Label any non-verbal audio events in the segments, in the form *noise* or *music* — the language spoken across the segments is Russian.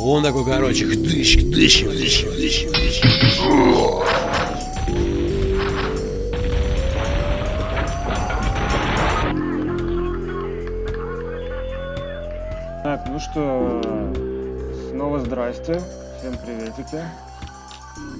Он такой, короче, хдыщ, хдыщ, хдыщ, хдыщ, хдыщ. Так, ну что, снова здрасте, всем приветики.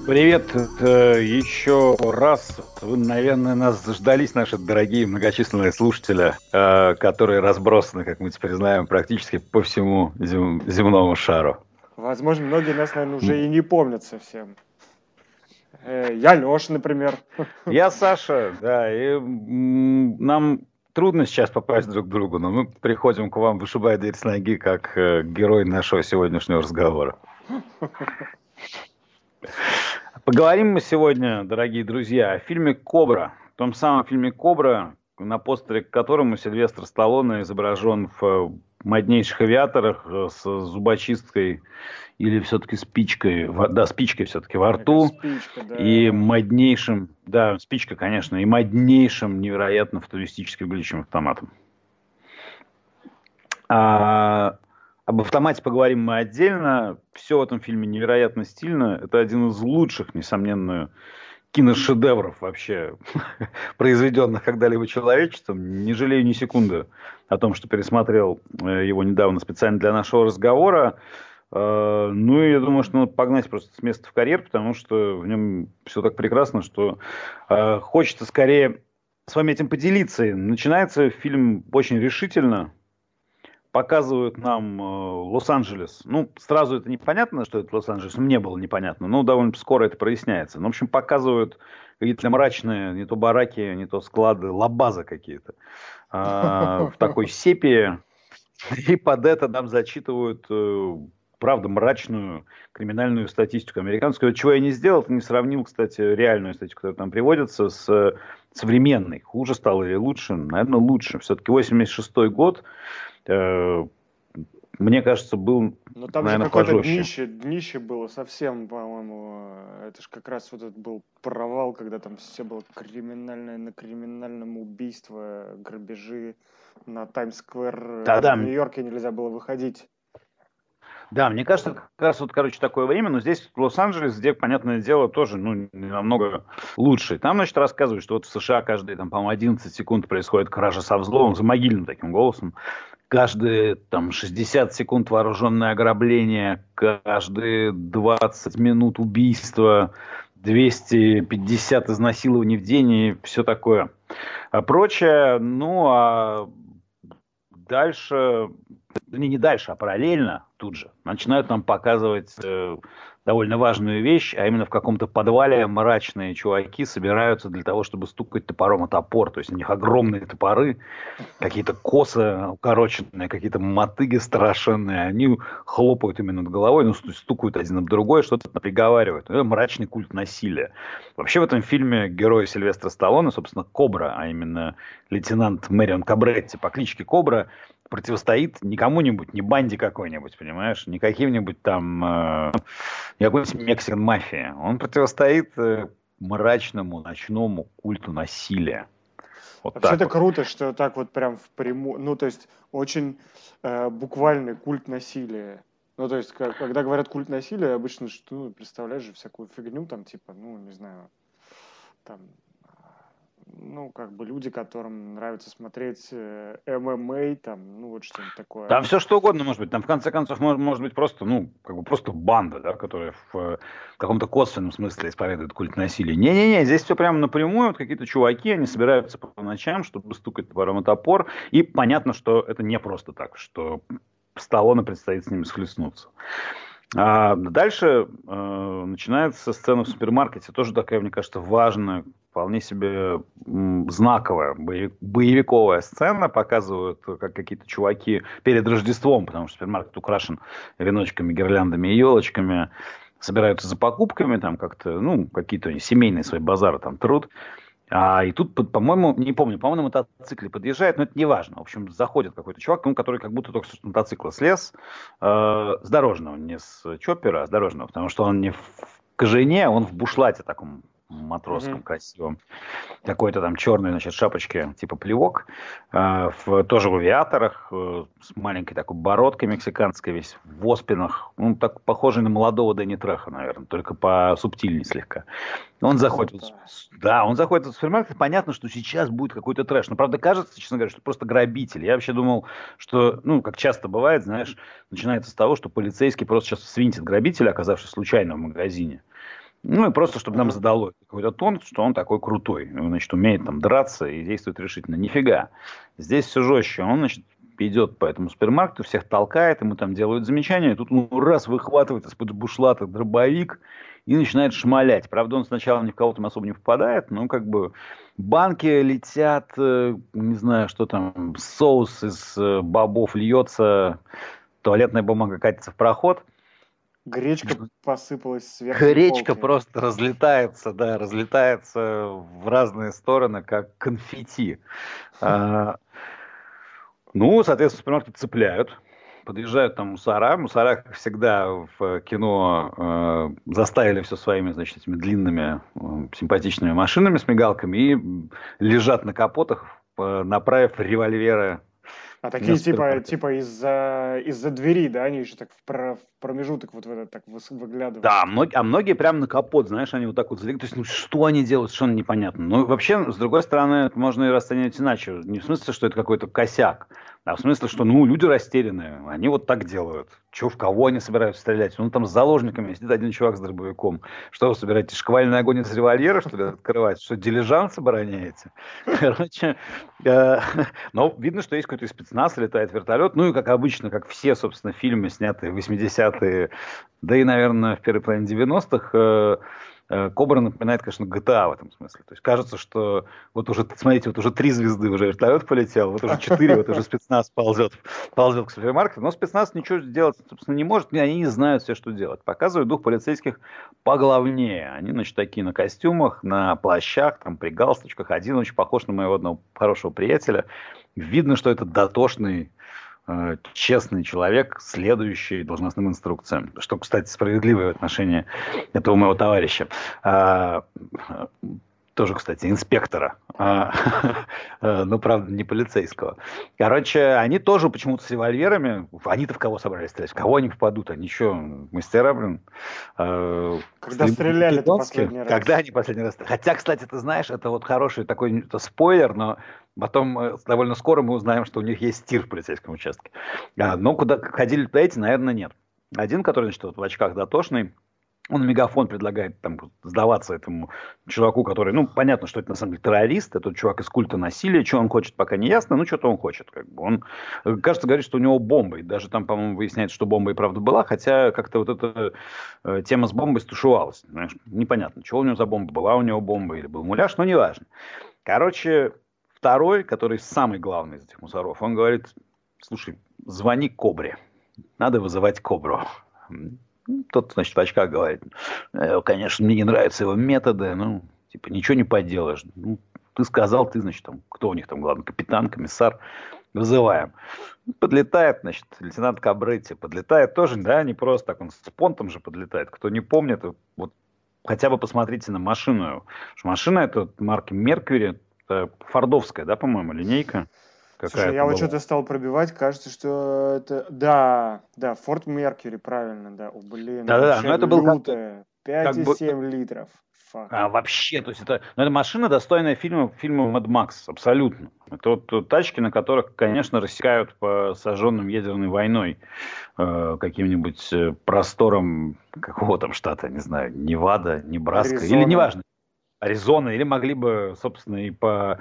Привет э, еще раз. Вы, наверное, нас заждались, наши дорогие многочисленные слушатели, э, которые разбросаны, как мы теперь знаем, практически по всему зем- земному шару. Возможно, многие нас, наверное, уже и не помнят совсем. Э, Я Леша, например. Я *laughs* Саша, да, и нам трудно сейчас попасть друг к другу, но мы приходим к вам, вышибая дверь с ноги, как э, герой нашего сегодняшнего разговора. Поговорим мы сегодня, дорогие друзья, о фильме «Кобра». В том самом фильме «Кобра», на постере к которому Сильвестр Сталлоне изображен в моднейших авиаторах э, с зубочисткой или все-таки спичкой, да, спичкой все-таки во рту. Спичка, да. И моднейшим, да, спичка, конечно, и моднейшим, невероятно футуристически выглядящим автоматом. А, об автомате поговорим мы отдельно. Все в этом фильме невероятно стильно. Это один из лучших, несомненно, киношедевров вообще, *laughs* произведенных когда-либо человечеством. Не жалею ни секунды о том, что пересмотрел э, его недавно специально для нашего разговора. Э, Ну, и я думаю, что надо погнать просто с места в карьер, потому что в нем все так прекрасно, что э, хочется скорее с вами этим поделиться. Начинается фильм очень решительно. Показывают нам э, Лос-Анджелес. Ну, сразу это непонятно, что это Лос-Анджелес. Мне было непонятно, но довольно скоро это проясняется. Ну, в общем, показывают какие-то мрачные, не то бараки, не то склады, лабазы какие-то. А, В такой сепии. И под это нам зачитывают, э, правда, мрачную криминальную статистику американскую. Чего я не сделал, не сравнил, кстати, реальную статистику, которая там приводится, с э, современной. Хуже стало или лучше? Наверное, лучше. Все-таки 86 год, э, мне кажется, был, Но там наверное, же какое-то пожестче. днище, днище было совсем, по-моему. э, Это же как раз вот этот был провал, когда там все было криминальное на криминальном убийство, грабежи на Таймс-сквер. э, Да-да. В Нью-Йорке нельзя было выходить. Да, мне кажется, как раз вот, короче, такое время, но здесь Лос-Анджелес, где, понятное дело, тоже, ну, намного лучше. Там, значит, рассказывают, что вот в США каждые, там, по-моему, 11 секунд происходит кража со взломом, за могильным таким голосом. Каждые, там, 60 секунд вооруженное ограбление, каждые 20 минут убийство, 250 изнасилований в день и все такое. А прочее, ну, а дальше, не, не дальше, а параллельно тут же начинают нам показывать э, довольно важную вещь, а именно в каком-то подвале мрачные чуваки собираются для того, чтобы стукать топором о топор. То есть у них огромные топоры, какие-то косы укороченные, какие-то мотыги страшенные. Они хлопают именно над головой, ну, сту- стукают один об другой, что-то приговаривают. Это мрачный культ насилия. Вообще в этом фильме герой Сильвестра Сталлоне, собственно, Кобра, а именно лейтенант Мэрион Кабретти по кличке Кобра, противостоит не кому-нибудь, не банде какой-нибудь, понимаешь, не каким-нибудь там, э, не какой-нибудь Мексикан мафии. Он противостоит э, мрачному ночному культу насилия. Вот Вообще это вот. круто, что так вот прям впрямую, ну то есть очень э, буквальный культ насилия. Ну то есть как- когда говорят культ насилия, обычно что ну, представляешь же всякую фигню там типа, ну не знаю, там, ну как бы люди, которым нравится смотреть э, ММА, там, ну вот что-нибудь такое. Там все что угодно может быть. Там в конце концов может, может быть просто, ну, как бы просто банда, да, которая в э, каком-то косвенном смысле исповедует культ насилия. Не-не-не, здесь все прямо напрямую. Вот какие-то чуваки, они собираются по ночам, чтобы стукать топором о топор. И понятно, что это не просто так, что Сталлоне предстоит с ними схлестнуться. А дальше э, начинается сцена в супермаркете. Тоже такая, мне кажется, важная, вполне себе знаковая боевик- боевиковая сцена. Показывают, как какие-то чуваки перед Рождеством, потому что супермаркет украшен веночками, гирляндами и елочками, собираются за покупками, там как-то, ну, какие-то семейные свои базары там труд. А, и тут, по- по-моему, не помню, по-моему, на мотоцикле подъезжает, но это не важно. В общем, заходит какой-то чувак, ну, который как будто только с мотоцикла слез, э, с дорожного, не с чоппера, а с дорожного, потому что он не в кожане, он в бушлате таком матросском Мгм. красивом, какой-то там черной, значит, шапочке, типа плевок, э, в, тоже в авиаторах, э, с маленькой такой бородкой мексиканской, весь в оспинах, ну, так похожий на молодого Дэнни Треха, наверное, только по субтильнее слегка. Он заходит, да, он заходит в супермаркет, понятно, что сейчас будет какой-то трэш, но, правда, кажется, честно говоря, что просто грабитель. Я вообще думал, что, ну, как часто бывает, знаешь, начинается с того, что полицейский просто сейчас свинтит грабителя, оказавшись случайно в магазине. Ну, и просто, чтобы нам задало какой-то тон, что он такой крутой. Значит, умеет там драться и действует решительно. Нифига. Здесь все жестче. Он, значит, идет по этому супермаркету, всех толкает, ему там делают замечания, и тут он раз выхватывает из-под бушлата дробовик и начинает шмалять. Правда, он сначала ни в кого там особо не попадает, но как бы банки летят, э, не знаю, что там, соус из э, бобов льется, туалетная бумага катится в проход. Гречка посыпалась сверху. Гречка просто разлетается, да, разлетается в разные стороны, как конфетти. А, Ну, соответственно, супермаркет цепляют. Подъезжают там мусора. Мусора, как всегда, в кино э, заставили все своими, значит, этими длинными, э, симпатичными машинами с мигалками и лежат на капотах, э, направив револьверы А такие типа, типа из-за из-за двери, да, они еще так в, про- в промежуток вот в этот так выглядывают. Да, мног- а многие прям на капот, знаешь, они вот так вот залегли. То есть, ну что они делают, совершенно непонятно. Ну, вообще, с другой стороны, это можно и расценивать иначе. Не в смысле, что это какой-то косяк, а в смысле, что, ну, люди растерянные, они вот так делают. Че, в кого они собираются стрелять? Ну, там с заложниками сидит один чувак с дробовиком. Что вы собираетесь, шквальный огонь из револьвера, что ли, открывать? Что, дилижанс обороняете? *laughs* Короче, э, *laughs* но видно, что есть какой-то спецназ, летает вертолет. Ну, и как обычно, как все, собственно, фильмы, снятые в 80-е, да и, наверное, в первой половине 90-х, э, Кобра напоминает, конечно, GTA в этом смысле. То есть кажется, что вот уже, смотрите, вот уже три звезды, уже вертолет полетел, вот уже четыре, вот уже спецназ ползет, ползет к супермаркету. Но спецназ ничего сделать, собственно, не может, они не знают все, что делать. Показывают дух полицейских поглавнее. Они, значит, такие на костюмах, на плащах, там, при галстучках. Один очень похож на моего одного хорошего приятеля. Видно, что это дотошный э, честный человек, следующий должностным инструкциям. Что, кстати, справедливое в отношении этого моего товарища. А, тоже, кстати, инспектора. А, *laughs* э, ну, правда, не полицейского. Короче, они тоже почему-то с револьверами. Они-то в кого собрались стрелять? В кого они попадут? Они что, мастера, блин? Э, Когда с- стреляли-то македонские? последний раз? Когда они последний раз? Хотя, кстати, ты знаешь, это вот хороший такой это спойлер, но потом э, довольно скоро мы узнаем, что у них есть тир в полицейском участке. А, но куда ходили эти, наверное, нет. Один, который, значит, вот в очках дотошный, он мегафон предлагает там сдаваться этому чуваку, который, ну, понятно, что это на самом деле террорист, это чувак из культа насилия, что он хочет, пока не ясно, ну, что-то он хочет, как бы. Он, э, кажется, говорит, что у него бомба, и даже там, по-моему, выясняется, что бомба и правда была, хотя как-то вот эта э, тема с бомбой стушевалась, знаешь, непонятно, что у него за бомба, была у него бомба или был муляж, но неважно. Короче, второй, который самый главный из этих мусоров, он говорит, слушай, звони Кобре, надо вызывать Кобру. Ну, Тот, значит, в очках говорит, «Э, конечно, мне не нравятся его методы, ну, типа, ничего не поделаешь. Ну, ты сказал, ты, значит, там, кто у них там главный, капитан, комиссар, вызываем. Подлетает, значит, лейтенант Кабретти, подлетает тоже, да, не просто так, он с понтом же подлетает. Кто не помнит, вот хотя бы посмотрите на машину. Машина это марки Меркьюри, это фордовская, да, по-моему, линейка. Слушай, я вот что-то стал пробивать, кажется, что это... Да, да, Форд Меркьюри, правильно, да. О, блин, Да-да-да, вообще но это был лютое. как бы- 5,7 литров. Фак. А, вообще, то есть это, ну, это машина, достойная фильма, фильма Mad Max, абсолютно. Это вот тачки, на которых, конечно, рассекают по сожженным ядерной войной э, каким-нибудь э, просторам какого там штата, не знаю, Невада, Небраска, или Аризона. неважно. Аризона, или могли бы, собственно, и по,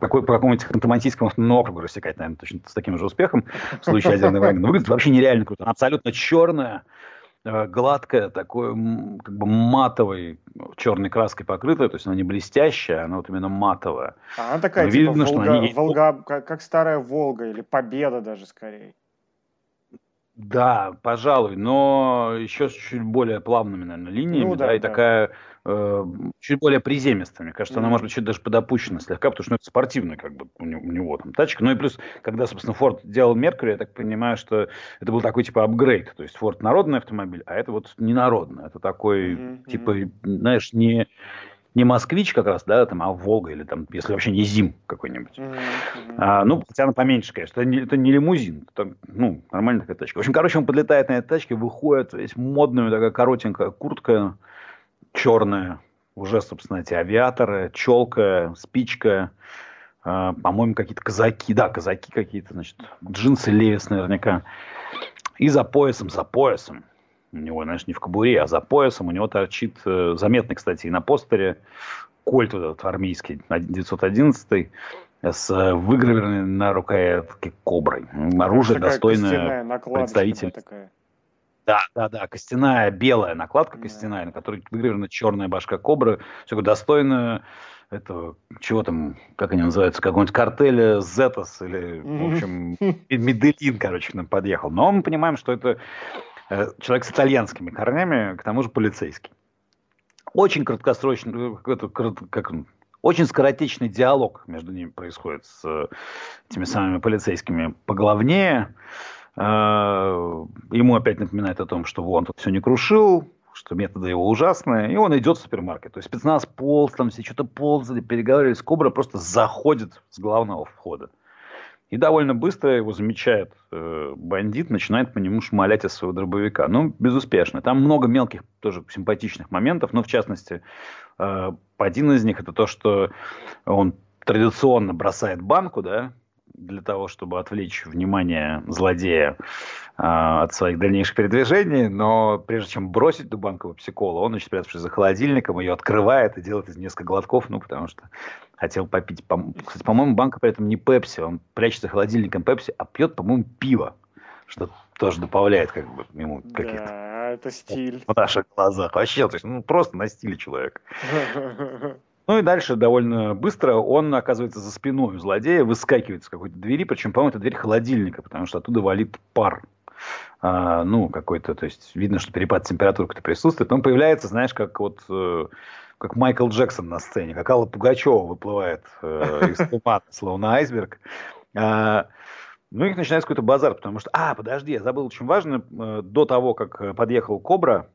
какой, по какому-нибудь хантамансийскому автономному округу рассекать, наверное, точно с таким же успехом в случае ядерной войны. Но выглядит вообще нереально круто. Она абсолютно черная, э, гладкая, такой как бы матовой черной краской покрытая, то есть она не блестящая, она вот именно матовая. А Она такая, Ну, типа, видно, что Волга, они- Волга, как, как старая Волга или Победа даже скорее. Да, пожалуй, но еще с чуть более плавными, наверное, линиями, Ну да, да, и да. такая э, чуть более приземистая. Мне кажется, она может быть чуть даже подопущена слегка, потому что ну, это спортивная как бы у него, у него там тачка. Ну и плюс, когда, собственно, Форд делал Меркьюри, я так понимаю, что это был такой типа апгрейд. То есть Форд народный автомобиль, а это вот не народный. Это такой, Мгм, типа, знаешь, не не москвич как раз, да, там, а Волга или там, если вообще не Зим какой-нибудь. Mm-hmm. А, ну, хотя она поменьше, конечно. Это не, это не лимузин, это, ну, нормальная такая тачка. В общем, короче, он подлетает на этой тачке, выходит, весь модная такая коротенькая куртка, черная, уже, собственно, эти авиаторы, челка, спичка, э, по-моему, какие-то казаки, да, казаки какие-то, значит, джинсы Левис наверняка. И за поясом, за поясом, у него, знаешь, не в кобуре, а за поясом у него торчит, э, заметный, кстати, и на постере, кольт вот этот армейский, 911 с выгравированной на рукоятке коброй. Оружие достойное представителя. Такая. Да, да, да, костяная белая накладка костяная, на которой выгравирована черная башка кобры. Все достойно этого, чего там, как они называются, какого-нибудь картеля Зетос или, в общем, *laughs* Меделин, короче, к нам подъехал. Но мы понимаем, что это э, человек с итальянскими корнями, к тому же полицейский. Очень краткосрочный, это, как он, очень скоротечный диалог между ними происходит с э, этими самыми полицейскими поглавнее. А, ему опять напоминает о том, что он тут все не крушил, что методы его ужасные, и он идет в супермаркет. То есть спецназ полз, там все что-то ползали, переговаривались, Кобра просто заходит с главного входа. И довольно быстро его замечает э, бандит, начинает по нему шмалять из своего дробовика. Ну, безуспешно. Там много мелких, тоже симпатичных моментов, но в частности, э, один из них это то, что он традиционно бросает банку, да, для того, чтобы отвлечь внимание злодея э, от своих дальнейших передвижений, но прежде чем бросить в психола, он, значит, спрятавшись за холодильником, ее открывает и делает из нескольких глотков, ну, потому что хотел попить. По, кстати, по-моему, банка при этом не пепси, он прячется холодильником пепси, а пьет, по-моему, пиво, что тоже добавляет как бы ему каких-то... Да, это стиль. В наших глазах. Вообще, то есть, ну, просто на стиле человек. *laughs* Ну и дальше довольно быстро он оказывается за спиной у злодея, выскакивает с какой-то двери, причем, по-моему, это дверь холодильника, потому что оттуда валит пар. А, ну, какой-то, то есть видно, что перепад температуры как-то присутствует. Он появляется, знаешь, как вот э, как Майкл Джексон на сцене, как Алла Пугачева выплывает э, из тумана, словно айсберг. А, ну, их начинается какой-то базар, потому что... А, подожди, я забыл очень важно. Э, до того, как подъехал Кобра,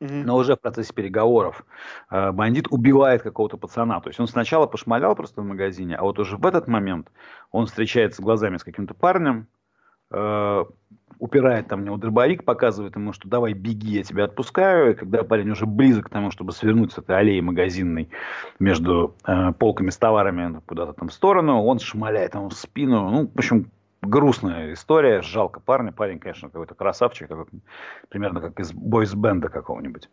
но уже в процессе переговоров э, бандит убивает какого-то пацана. То есть он сначала пошмалял просто в магазине, а вот уже в этот момент он встречается глазами с каким-то парнем, э, упирает там в него дробовик, показывает ему, что давай беги, я тебя отпускаю. И когда парень уже близок к тому, чтобы свернуть с этой аллеи магазинной между э, полками с товарами куда-то там в сторону, он шмаляет ему в спину. Ну, в общем, грустная история, жалко парня. Парень, конечно, какой-то красавчик, как, примерно как из бойс-бенда какого-нибудь.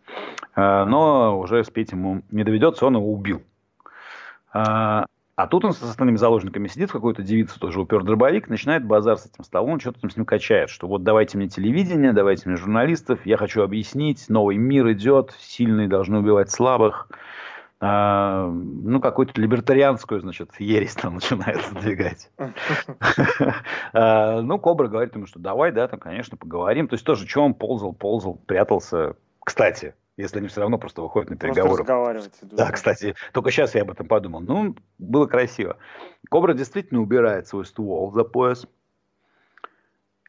А, но уже спеть ему не доведется, он его убил. А, а тут он с остальными заложниками сидит, какой-то девица тоже упер дробовик, начинает базар с этим столом, что-то там с ним качает, что вот давайте мне телевидение, давайте мне журналистов, я хочу объяснить, новый мир идет, сильные должны убивать слабых. А, ну, какую-то либертарианскую, значит, ересь там начинает задвигать. *laughs* А, ну, Кобра говорит ему, что давай, да, там, конечно, поговорим. То есть тоже, что он ползал, ползал, прятался. Кстати, если они все равно просто выходят на переговоры. Да, кстати, только сейчас я об этом подумал. Ну, было красиво. Кобра действительно убирает свой ствол за пояс,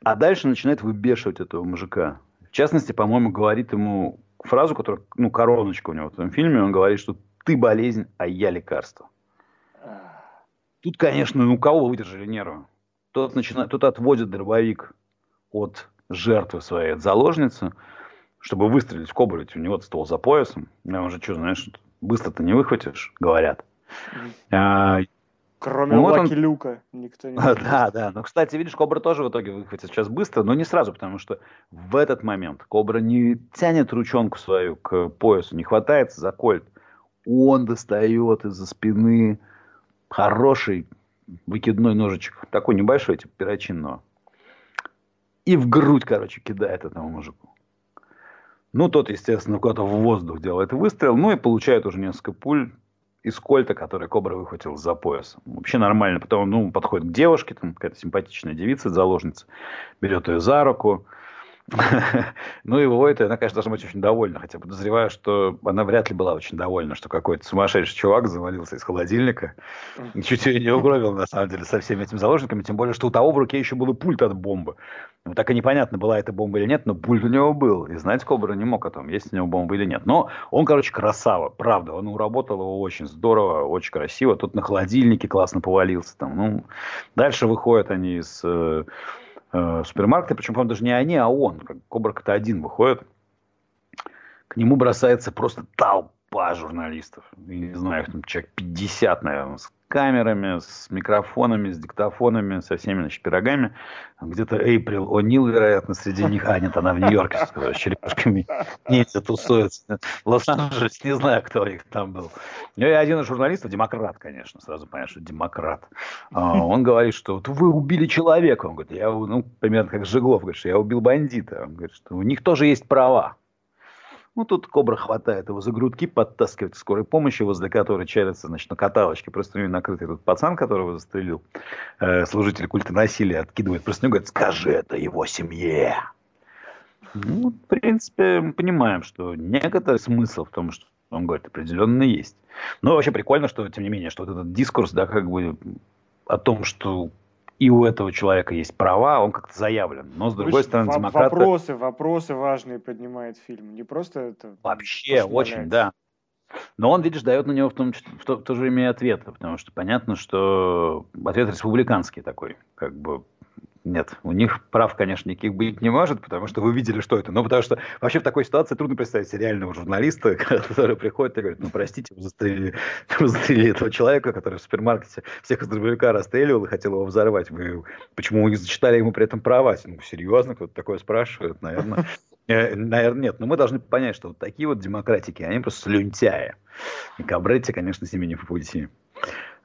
а дальше начинает выбешивать этого мужика. В частности, по-моему, говорит ему фразу, которая, ну, короночка у него в этом фильме, он говорит, что ты болезнь, а я лекарство. Тут, конечно, ну, у кого выдержали нервы? Тот, начинает, тот отводит дробовик от жертвы своей, от заложницы, чтобы выстрелить в ведь у него ствол за поясом. Я уже что, знаешь, быстро-то не выхватишь, говорят. А, Кроме ну, вот он... Люка никто не а, *laughs* Да, да. Но, кстати, видишь, Кобра тоже в итоге выхватит сейчас быстро, но не сразу, потому что в этот момент Кобра не тянет ручонку свою к поясу, не хватается за кольт он достает из-за спины хороший выкидной ножичек, такой небольшой, типа перочинного, и в грудь, короче, кидает этому мужику. Ну, тот, естественно, куда-то в воздух делает выстрел, ну и получает уже несколько пуль из кольта, который Кобра выхватил за пояс. Вообще нормально. Потом ну, подходит к девушке, там какая-то симпатичная девица, заложница, берет ее за руку, *laughs* Ну и и она, конечно, должна быть очень довольна. Хотя подозреваю, что она вряд ли была очень довольна, что какой-то сумасшедший чувак завалился из холодильника. Чуть ее не угробил, на самом деле, со всеми этими заложниками. Тем более, что у того в руке еще был пульт от бомбы. Ну, так и непонятно, была это бомба или нет, но пульт у него был. И знать Кобра не мог о том, есть у него бомба или нет. Но он, короче, красава, правда. Он уработал его очень здорово, очень красиво. Тут на холодильнике классно повалился. Там. Ну, дальше выходят они из э, супермаркета, причем, по-моему, даже не они, а он. Как Кобра-то один выходит. К нему бросается просто толпа журналистов. Я не знаю, их там человек 50, наверное, с камерами, с микрофонами, с диктофонами, со всеми, значит, пирогами. Где-то Эйприл О'Нил, вероятно, среди них. А, нет, она в Нью-Йорке с черепашками ниндзя тусуется. В Лос-Анджелесе не знаю, кто их там был. Ну и один из журналистов, демократ, конечно, сразу понятно, что демократ. А, он говорит, что вот вы убили человека. Он говорит, я, ну, примерно как Жиглов, говорит, что я убил бандита. Он говорит, что у них тоже есть права. Ну, тут кобра хватает его за грудки, подтаскивает к скорой помощи, возле которой чарится, значит, на каталочке простыней накрытый этот пацан, которого застрелил, э, служитель культа насилия, откидывает простыню, говорит, скажи это его семье. Ну, в принципе, мы понимаем, что некоторый смысл в том, что он говорит, определенно есть. Но вообще прикольно, что, тем не менее, что вот этот дискурс, да, как бы о том, что и у этого человека есть права, он как-то заявлен. Но, с другой стороны, демократы... Вопросы, вопросы важные поднимает фильм. Не просто это... Вообще, очень, да. Но он, видишь, дает на него в, том, в, то, в то же время и ответы, потому что понятно, что ответ республиканский такой, как бы нет, у них прав, конечно, никаких быть не может, потому что вы видели, что это. Ну, потому что вообще в такой ситуации трудно представить себе реального журналиста, *laughs* который приходит и говорит, ну, простите, вы застрелили, *laughs* вы застрелили этого человека, который в супермаркете всех из дробовика расстреливал и хотел его взорвать. Вы почему не зачитали ему при этом права? Ну, серьезно, кто-то такое спрашивает, наверное. *laughs* Э, Наверное, нет. Но мы должны понять, что вот такие вот демократики, они просто слюнтяи. И Кабретти, конечно, с ними не по пути.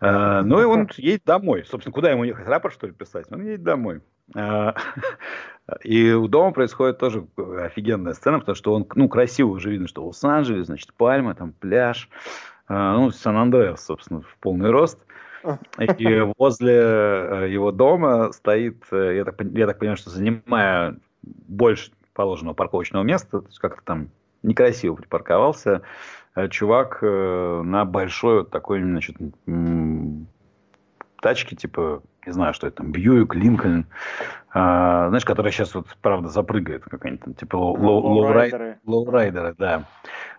Э, Ну и он едет домой. Собственно, куда ему ехать? Рапорт, что ли, писать? Он едет домой. Э, *laughs* И у дома происходит тоже офигенная сцена, потому что он, ну, красиво уже видно, что Лос-Анджелес, значит, пальма, там пляж, Э, ну, Сан-Андреас, собственно, в полный рост. И возле его дома стоит, я так, я так понимаю, что занимая больше положенного парковочного места, то есть как-то там некрасиво припарковался, чувак на большой вот такой, значит, м, тачке, типа, не знаю, что это там, Бьюик, Линкольн, а, знаешь, которая сейчас вот, правда, запрыгает какая-нибудь там, типа, лоу- лоу- лоурай- Лоурайдеры. лоурайдеры, да.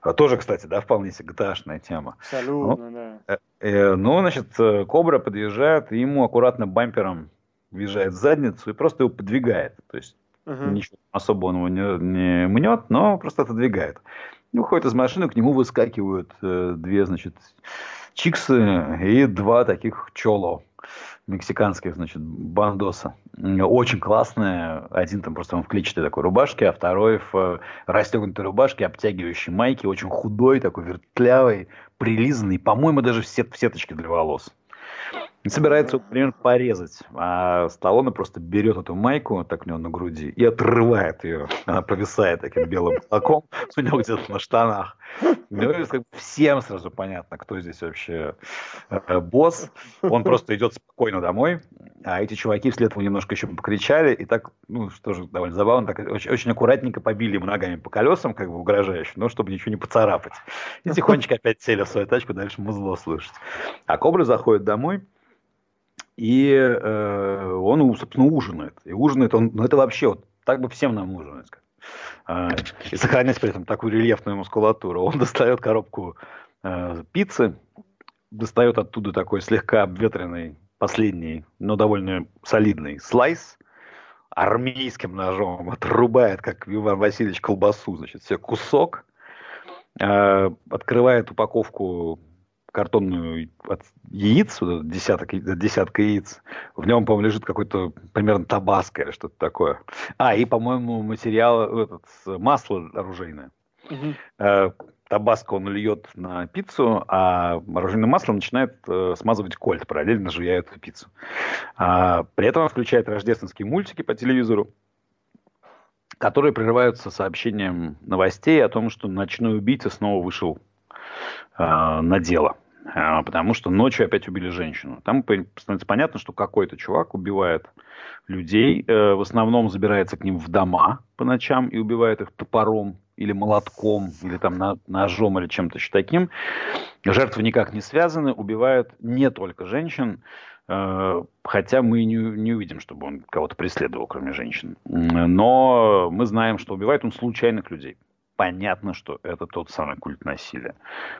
А Тоже, кстати, да, вполне себе gta тема. Абсолютно, да. Э, ну, значит, э, Кобра подъезжает, и ему аккуратно бампером въезжает в задницу и просто его подвигает. То есть Мгм. ничего особо он его не, не мнет, но просто отодвигает. И Выходит из машины, к нему выскакивают э, две, значит, чиксы и два таких чоло мексиканских, значит, бандоса. Очень классные. Один там просто он в клетчатой такой рубашке, а второй в э, расстегнутой рубашке, обтягивающей майке, очень худой, такой вертлявый, прилизанный, по-моему, даже в, сет- в сеточке для волос. Собирается его, примерно порезать. А Сталлоне просто берет эту майку, так у него на груди, и отрывает ее. Она повисает таким белым флаком *laughs* у него где-то на штанах. Ну, всем сразу понятно, кто здесь вообще э, босс. Он просто идет спокойно домой, а эти чуваки вслед ему немножко еще покричали, и так, ну, что же довольно забавно, так очень, очень аккуратненько побили ему ногами по колесам, как бы угрожающе, но чтобы ничего не поцарапать. И тихонечко опять сели в свою тачку, дальше музло слышать. А Кобра заходит домой, и э, он, собственно, ужинает. И ужинает он, ну это вообще, вот так бы всем нам ужинать. А, и сохранять при этом такую рельефную мускулатуру. Он достает коробку э, пиццы, достает оттуда такой слегка обветренный, последний, но довольно солидный слайс, армейским ножом отрубает, как Иван Васильевич, колбасу, значит, себе кусок, э, открывает упаковку картонную от яиц, вот десяток, я- десятка яиц. В нем, по-моему, лежит какой-то примерно табаско или что-то такое. А, и, по-моему, материал, этот, масло оружейное. Э, Табаско он льет на пиццу, а оружейное масло начинает э, смазывать кольт, параллельно жуя эту пиццу. А, при этом он включает рождественские мультики по телевизору, которые прерываются сообщением новостей о том, что ночной убийца снова вышел э, на дело. а, потому что ночью опять убили женщину. Там становится понятно, что какой-то чувак убивает людей, э, в основном забирается к ним в дома по ночам и убивает их топором или молотком, или там ножом, или чем-то еще таким. Жертвы никак не связаны, убивает не только женщин, э, хотя мы не, не увидим, чтобы он кого-то преследовал, кроме женщин. Но мы знаем, что убивает он случайных людей понятно, что это тот самый культ насилия.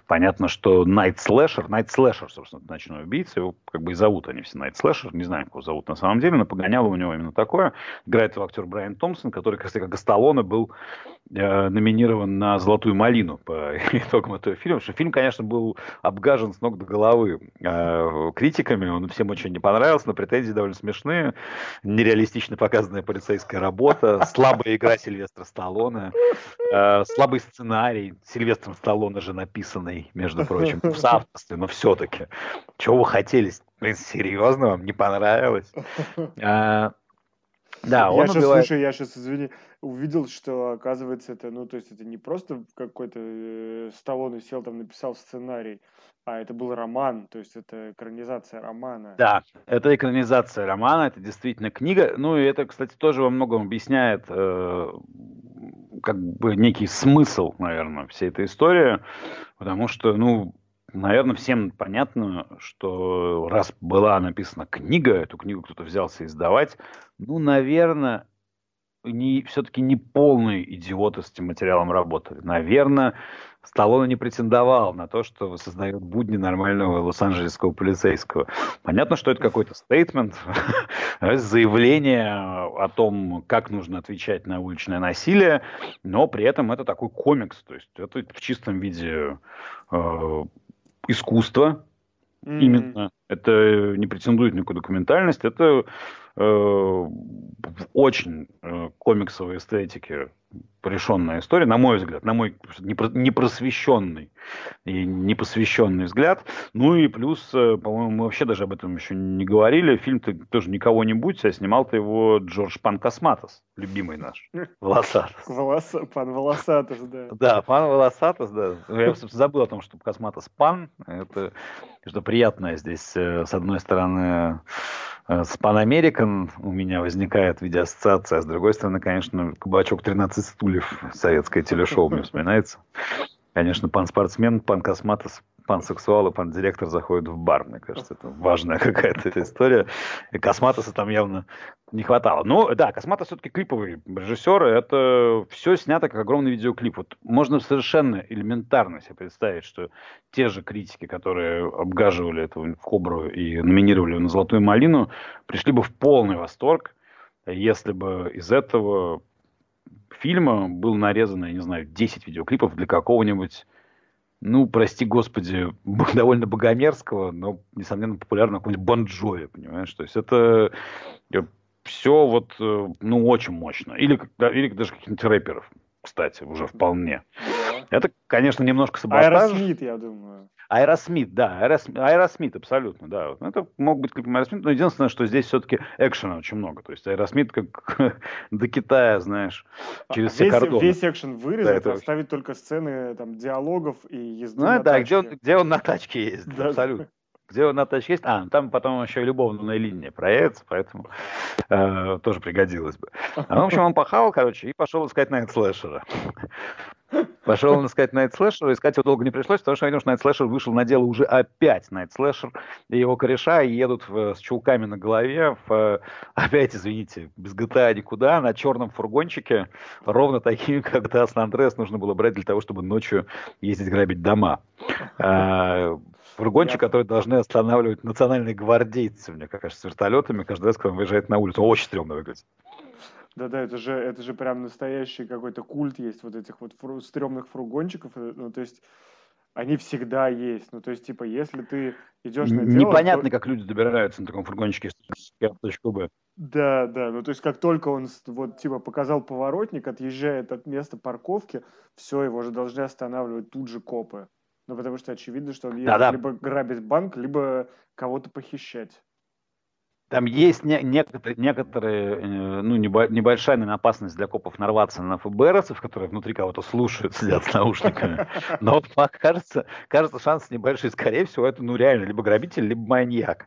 Понятно, что Night Slasher, Night Slasher, собственно, ночной убийца, его как бы и зовут они все Night Slasher, не знаю, кого зовут на самом деле, но погоняло у него именно такое. Играет его актер Брайан Томпсон, который, кстати, как Сталлоне был э, номинирован на «Золотую малину» по *laughs* итогам этого фильма, что фильм, конечно, был обгажен с ног до головы э, критиками, он всем очень не понравился, но претензии довольно смешные, нереалистично показанная полицейская работа, слабая игра Сильвестра Сталлоне, э, слабый сценарий, Сильвестром Сталлоне же написанный, между прочим, в соавторстве, но все-таки. Чего вы хотели? Блин, серьезно, вам не понравилось? А, да, он я сейчас, убивает... слушай, я сейчас, извини, увидел, что, оказывается, это, ну, то есть это не просто какой-то э, Сталлоне сел там, написал сценарий, а это был роман, то есть это экранизация романа. Да, это экранизация романа, это действительно книга. Ну и это, кстати, тоже во многом объясняет э, как бы некий смысл, наверное, всей этой истории, потому что, ну, наверное, всем понятно, что раз была написана книга, эту книгу кто-то взялся издавать, ну, наверное, не, все-таки не полные идиоты с этим материалом работали. Наверное, Сталлоне не претендовал на то, что создает будни нормального лос-анджелесского полицейского. Понятно, что это какой-то стейтмент, *laughs* заявление о том, как нужно отвечать на уличное насилие, но при этом это такой комикс, то есть это в чистом виде э, искусство, Mm-hmm. Именно. Это не претендует на документальность. Это в очень э, комиксовой эстетике решенная история, на мой взгляд, на мой непросвещенный и непосвященный взгляд. Ну и плюс, э, по-моему, мы вообще даже об этом еще не говорили. Фильм-то тоже никого не будь, а снимал-то его Джордж Пан Косматос, любимый наш, *laughs* Волосатос. Волос... Пан Волосатос, да. Да, Пан Волосатос, да. Я, забыл о том, что Косматос Пан. Это что приятное здесь, э, с одной стороны, Э, с Pan American у меня возникает в виде ассоциации, а с другой стороны, конечно, кабачок 13 стульев, советское телешоу мне вспоминается. Конечно, пан спортсмен, пан косматос, пан сексуал и пан директор заходят в бар. Мне кажется, это важная какая-то история. И Косматоса там явно не хватало. Ну, да, Косматос все-таки клиповый режиссер. Это все снято как огромный видеоклип. Вот можно совершенно элементарно себе представить, что те же критики, которые обгаживали этого Кобру и номинировали на «Золотую малину», пришли бы в полный восторг, если бы из этого фильма был нарезано, я не знаю, 10 видеоклипов для какого-нибудь ну, прости господи, *laughs* довольно богомерзкого, но, несомненно, популярного какого-нибудь Бонджови, понимаешь? То есть это э, все вот, э, ну, очень мощно. Или, или даже каких-нибудь рэперов, кстати, уже вполне. Это, конечно, немножко саботаж. Аэросмит, я думаю. Аэросмит, да, Аэросмит, абсолютно, да. Это мог быть клипом Аэросмит, но единственное, что здесь все-таки экшена очень много. То есть Аэросмит как *laughs* до Китая, знаешь, через все весь, кордоны. Весь экшен вырезать, да, оставить очень... только сцены там, диалогов и езды Ну на да, где он, где он на тачке ездит, да. абсолютно. Где у Наташи есть? А, там потом еще и любовная линия проявится, поэтому э, тоже пригодилось бы. *laughs* А, в общем, он похавал, короче, и пошел искать Night Slasher а. Пошел он искать Night Slasher а, искать его долго не пришлось, потому что, видимо, Night Slasher вышел на дело уже опять. Night Slasher и его кореша едут в, с чулками на голове, в, опять, извините, без GTA никуда, на черном фургончике, ровно такими, как San Andreas нужно было брать для того, чтобы ночью ездить грабить дома. А, фургончик, который должны останавливать национальные гвардейцы, мне кажется, с вертолетами, каждый раз, когда он выезжает на улицу. Очень стрёмно выглядит. Да-да, это же, это же прям настоящий какой-то культ есть вот этих вот фру, стрёмных фургончиков. Э, ну, то есть они всегда есть. Ну, то есть, типа, если ты идешь на дело... Непонятно, то... как люди добираются на таком фургончике с точку Б. Да, да, ну то есть как только он вот типа показал поворотник, отъезжает от места парковки, все, его же должны останавливать тут же копы. Ну потому что очевидно, что он едет да -да. либо грабить банк, либо кого-то похищать. Там есть не, некоторые, некоторые э, ну, небо, небольшая наверное, опасность для копов нарваться на ФБРовцев, которые внутри кого-то слушают, *laughs* сидят с наушниками. *laughs* Но вот кажется, кажется, шанс небольшой. Скорее всего, это ну реально либо грабитель, либо маньяк.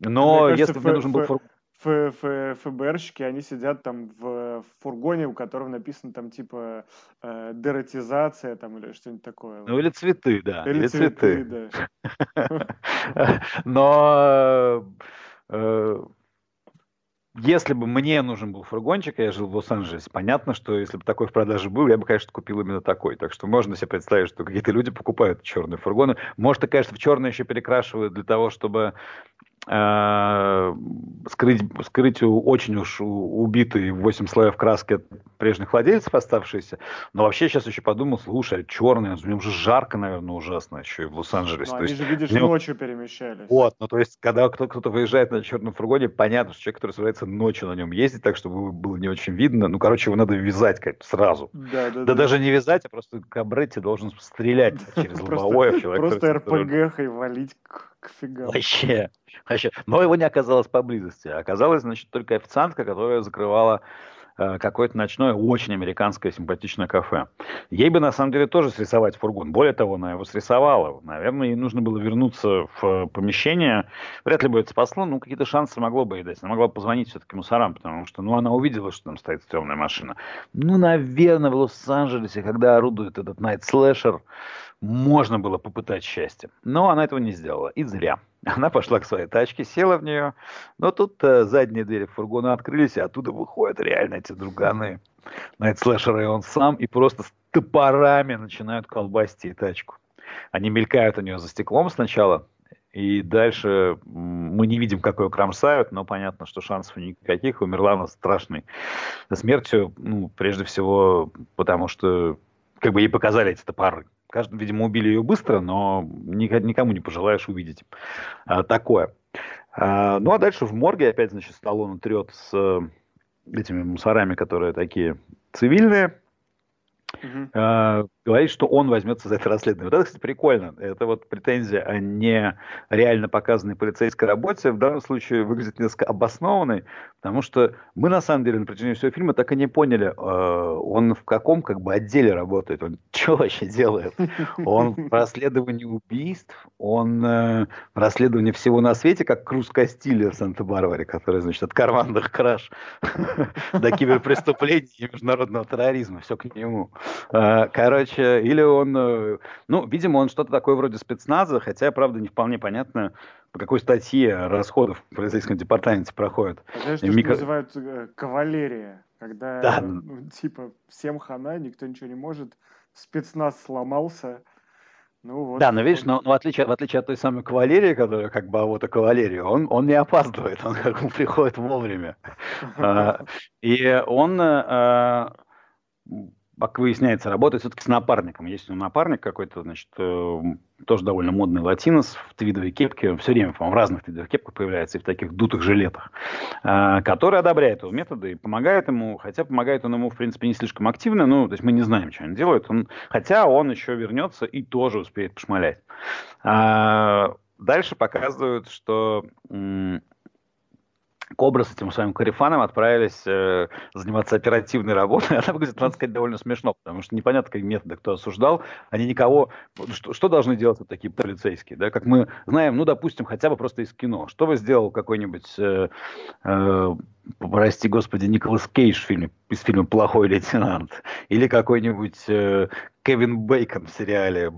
Но Мне кажется, если бы мне нужен был фургон... ФБРщики, они сидят там в фургоне, у которого написано там типа э, дератизация там или что-нибудь такое. Ну или цветы, да. Или цветы, да. *laughs* Но э, если бы мне нужен был фургончик, я жил в Лос-Анджелесе, понятно, что если бы такой в продаже был, я бы, конечно, купил именно такой. Так что можно себе представить, что какие-то люди покупают черные фургоны. Может, и, конечно, в черный еще перекрашивают для того, чтобы э, скрыть, скрыть у- очень уж убитые 8 слоев краски от прежних владельцев оставшиеся. Но вообще сейчас еще подумал, слушай, черный, в нем же жарко, наверное, ужасно еще и в Лос-Анджелесе. Ну, они есть же, видишь, нем- ночью перемещались. вот, ну то есть, когда кто- кто-то выезжает на черном фургоне, понятно, что человек, который собирается ночью на нем ездить, так чтобы было не очень видно. Ну, короче, его надо вязать как сразу. Да, да, Да даже не вязать, а просто Кабретти должен стрелять *laughs* через лобовое. Просто РПГ-хой валить к, к фигам. Вообще, Но его не оказалось поблизости. Оказалась, значит, только официантка, которая закрывала э, какое-то ночное, очень американское симпатичное кафе. Ей бы, на самом деле, тоже срисовать фургон. Более того, она его срисовала. Наверное, ей нужно было вернуться в э, помещение. Вряд ли бы это спасло, но какие-то шансы могло бы и дать. Она могла позвонить все-таки мусорам, потому что, ну, она увидела, что там стоит стрёмная машина. Ну, наверное, в Лос-Анджелесе, когда орудует этот Найт Слэшер, можно было попытать счастье. Но она этого не сделала. И зря. Она пошла к своей тачке, села в нее. Но тут э, задние двери фургона открылись, и оттуда выходят реально эти друганы. Найт Слэшер и он сам, и просто с топорами начинают колбасить ей тачку. Они мелькают у нее за стеклом сначала, и дальше мы не видим, как ее кромсают, но понятно, что шансов никаких. Умерла она страшной смертью, ну, прежде всего, потому что как бы ей показали эти топоры. Каждый, видимо, убили ее быстро, но никому не пожелаешь увидеть а, такое. А, ну, а дальше в морге опять, значит, Сталлоне трет с э, этими мусорами, которые такие цивильные, Мгм. Говорит, что он возьмется за это расследование. Вот это, кстати, прикольно. Это вот претензия о не реально показанной полицейской работе в данном случае выглядит несколько обоснованной, потому что мы, на самом деле, на протяжении всего фильма так и не поняли, э, он в каком как бы отделе работает, он *laughs* что вообще делает. Он в расследовании убийств, он э, в расследовании всего на свете, как Круз Кастильо в Санта-Барбаре, который, значит, от карманных краж *laughs* до киберпреступлений и международного терроризма, все к нему. Э, Короче, или он, э, ну, видимо, он что-то такое вроде спецназа, хотя, правда, не вполне понятно, по какой статье расходов в полицейском департаменте проходит. А Знаешь, И то, что микро- называют э, кавалерия, когда, Да. ну, типа, всем хана, никто ничего не может, спецназ сломался, ну вот. Да, но видишь, но, но в, отличие, в отличие от той самой кавалерии, которая как бы а вот кавалерия, он, он не опаздывает, он как бы приходит вовремя. *laughs* А, И он, как выясняется, работает все-таки с напарником. Есть у него напарник какой-то, значит, э, тоже довольно модный латинос в твидовой кепке, все время, по-моему, в разных твидовых кепках появляется и в таких дутых жилетах, э, который одобряет его методы и помогает ему, хотя помогает он ему, в принципе, не слишком активно, ну, то есть мы не знаем, что он делает, он, хотя он еще вернется и тоже успеет пошмалять. А, Дальше показывают, что м, Кобра с этим своим корефаном отправились э, заниматься оперативной работой. *laughs* Она выглядит, надо сказать, довольно смешно, потому что непонятно, какие методы кто осуждал. Они никого... Что, что должны делать вот такие полицейские? Да? Как мы знаем, ну, допустим, хотя бы просто из кино. Что бы сделал какой-нибудь, э, э, прости господи, Николас Кейдж в фильме, из фильма «Плохой лейтенант»? Или какой-нибудь э, Кевин Бейкон в сериале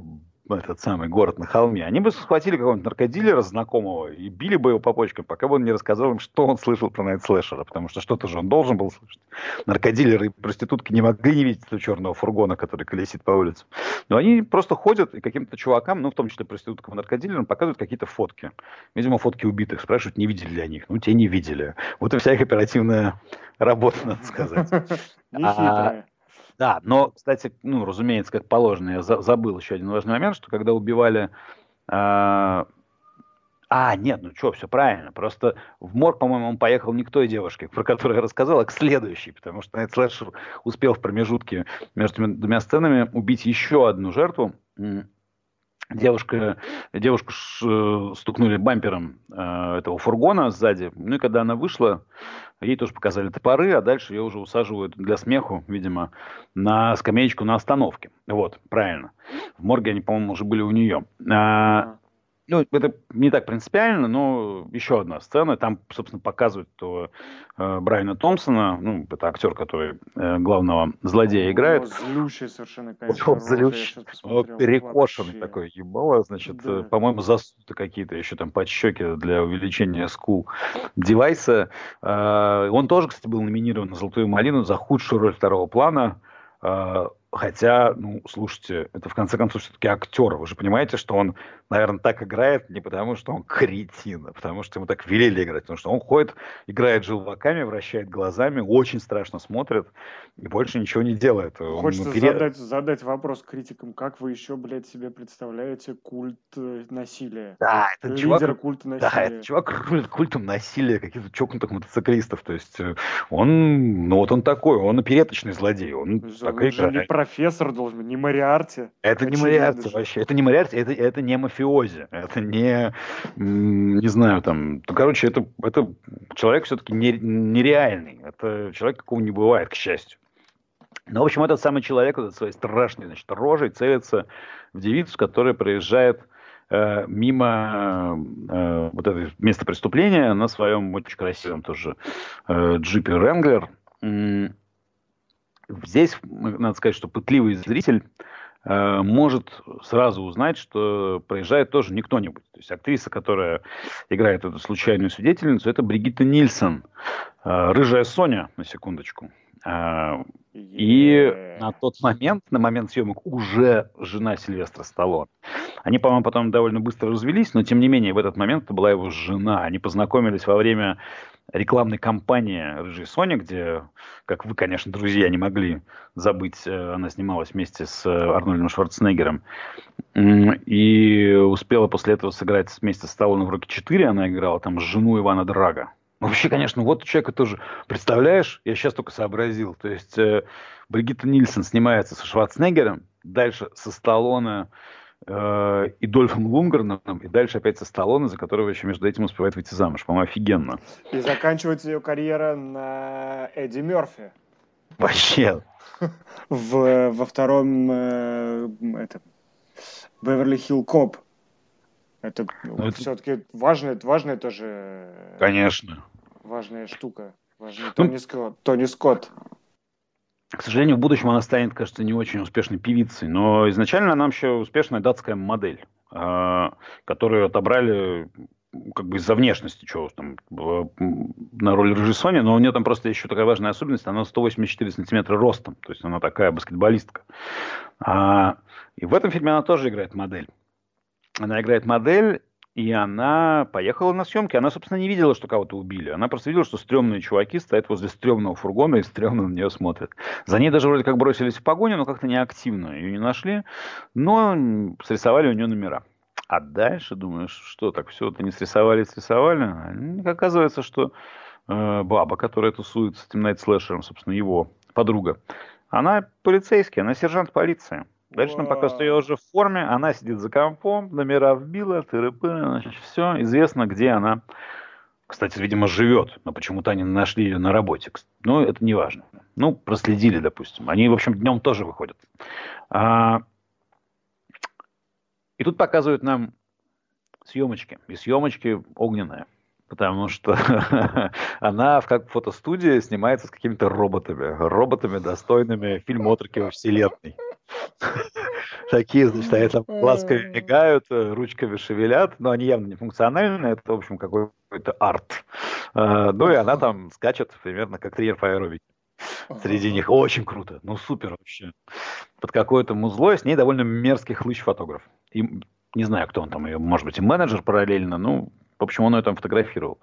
этот самый город на холме, они бы схватили какого-нибудь наркодилера знакомого и били бы его по почкам, пока бы он не рассказал им, что он слышал про Найт Слэшера, потому что что-то же он должен был слышать. Наркодилеры и проститутки не могли не видеть этого черного фургона, который колесит по улице. Но они просто ходят и каким-то чувакам, ну, в том числе проституткам и наркодилерам, показывают какие-то фотки. Видимо, фотки убитых. Спрашивают, не видели ли они их. Ну, те не видели. Вот и вся их оперативная работа, надо сказать. Нехитрая. Да, но, кстати, ну, разумеется, как положено, я за- забыл еще один важный момент, что когда убивали... А, а, нет, ну что, все правильно. Просто в морг, по-моему, он поехал не к той девушке, про которую я рассказал, а к следующей, потому что Найт Слэшер успел в промежутке между двумя сценами убить еще одну жертву. Девушка, девушку ш- стукнули бампером э, этого фургона сзади. Ну и когда она вышла, ей тоже показали топоры, а дальше ее уже усаживают для смеху, видимо, на скамеечку на остановке. Вот, правильно. В морге они, по-моему, уже были у нее. А, ну, это не так принципиально, но еще одна сцена. Там, собственно, показывают то, э, Брайана Томпсона, ну, это актер, который э, главного злодея играет. Злющий совершенно, конечно. Злющий, перекошенный Вообще. такой ебало, значит, Да. по-моему, засуты какие-то еще там под щеки для увеличения скул девайса. Э, Он тоже, кстати, был номинирован на «Золотую малину» за худшую роль второго плана. Э, Хотя, ну, слушайте, это в конце концов все-таки актер. Вы же понимаете, что он, наверное, так играет не потому, что он кретин, а потому что ему так велели играть. Потому что он ходит, играет желваками, вращает глазами, очень страшно смотрит и больше ничего не делает. Он Хочется пере- задать, задать вопрос критикам, как вы еще, блядь, себе представляете культ э, насилия? Да, этот Лидер чувак, культа да, насилия. этот чувак рулит культом насилия каких-то чокнутых мотоциклистов. То есть э, он, ну вот он такой, он опереточный злодей, он Он так он же не играет. профессор должен быть, не Мариарти. Это не Мариарти же. вообще, это не Мариарти, это, это не мафиози, это не, не знаю, там, ну, короче, это, это человек все-таки нереальный, это человек, какого не бывает, к счастью. Ну, в общем, этот самый человек, этот своей страшной, значит, рожей целится в девицу, которая проезжает э, мимо э, вот этого места преступления на своем очень красивом тоже э, джипе Ренглер. Здесь, надо сказать, что пытливый зритель может сразу узнать, что проезжает тоже не кто-нибудь. То есть актриса, которая играет эту случайную свидетельницу, это Бригитта Нильсон, э, рыжая Соня, на секундочку. Э, и на тот момент, на момент съемок, уже жена Сильвестра Сталлоне. Они, по-моему, потом довольно быстро развелись, но тем не менее в этот момент это была его жена. Они познакомились во время рекламной кампании «Рыжей Сони», где, как вы, конечно, друзья, не могли забыть, э, она снималась вместе с э, Арнольдом Шварценеггером. И успела после этого сыграть вместе с Сталлоне в «Рокки 4», она играла там жену Ивана Драга. Ну, Вообще, конечно, вот у человека тоже, представляешь, я сейчас только сообразил, то есть э, Бригитта Нильсон снимается со Шварценеггером, дальше со Сталлоне э, и Дольфом Лунгреном, и дальше опять со Сталлоне, за которого еще между этим успевает выйти замуж. По-моему, офигенно. И заканчивается ее карьера на Эдди Мерфи. Вообще. В, во втором э, это, Беверли Хилл Коп. Это, Ну, это- все-таки важная, важная тоже э, Конечно. важная штука. Важный Ну, Тони Скотт. Тони Скотт. К сожалению, в будущем она станет, кажется, не очень успешной певицей. Но изначально она вообще успешная датская модель, э, которую отобрали как бы из-за внешности, чего там, э, на роль Рыжей Сони, но у нее там просто еще такая важная особенность, она 184 сантиметра ростом, то есть она такая баскетболистка. А, и в этом фильме она тоже играет модель. Она играет модель, и она поехала на съемки. Она, собственно, не видела, что кого-то убили. Она просто видела, что стрёмные чуваки стоят возле стрёмного фургона и стрёмно на нее смотрят. За ней даже вроде как бросились в погоню, но как-то неактивно. Ее не нашли, но срисовали у нее номера. А дальше думаешь, что так все это не срисовали, срисовали. Оказывается, что э, баба, которая тусуется с этим Найт Слэшером, собственно, его подруга, она полицейский, она сержант полиции. Дальше нам показывают ее Вау. уже в форме, она сидит за компом, номера вбила, тыры-пыры, значит, все, известно, где она, кстати, видимо, живет, но почему-то они нашли ее на работе. Ну, это не важно. Ну, проследили, допустим. Они, в общем, днем тоже выходят. А, И тут показывают нам съемочки. И съемочки огненные. Потому что *laughs* она в как фотостудии снимается с какими-то роботами. Роботами, достойными фильмотрики во вселенной. Такие, значит, они там глазками мигают, э, ручками шевелят, но они явно не функциональные, это, в общем, какой-то арт. Э, Ну и она там скачет примерно как тренер по аэробике. Среди них очень круто, ну супер вообще. Под какое-то музло, с ней довольно мерзкий хлыщ-фотограф. И не знаю, кто он там, ее, может быть, и менеджер параллельно, ну, в общем, он ее там фотографировал.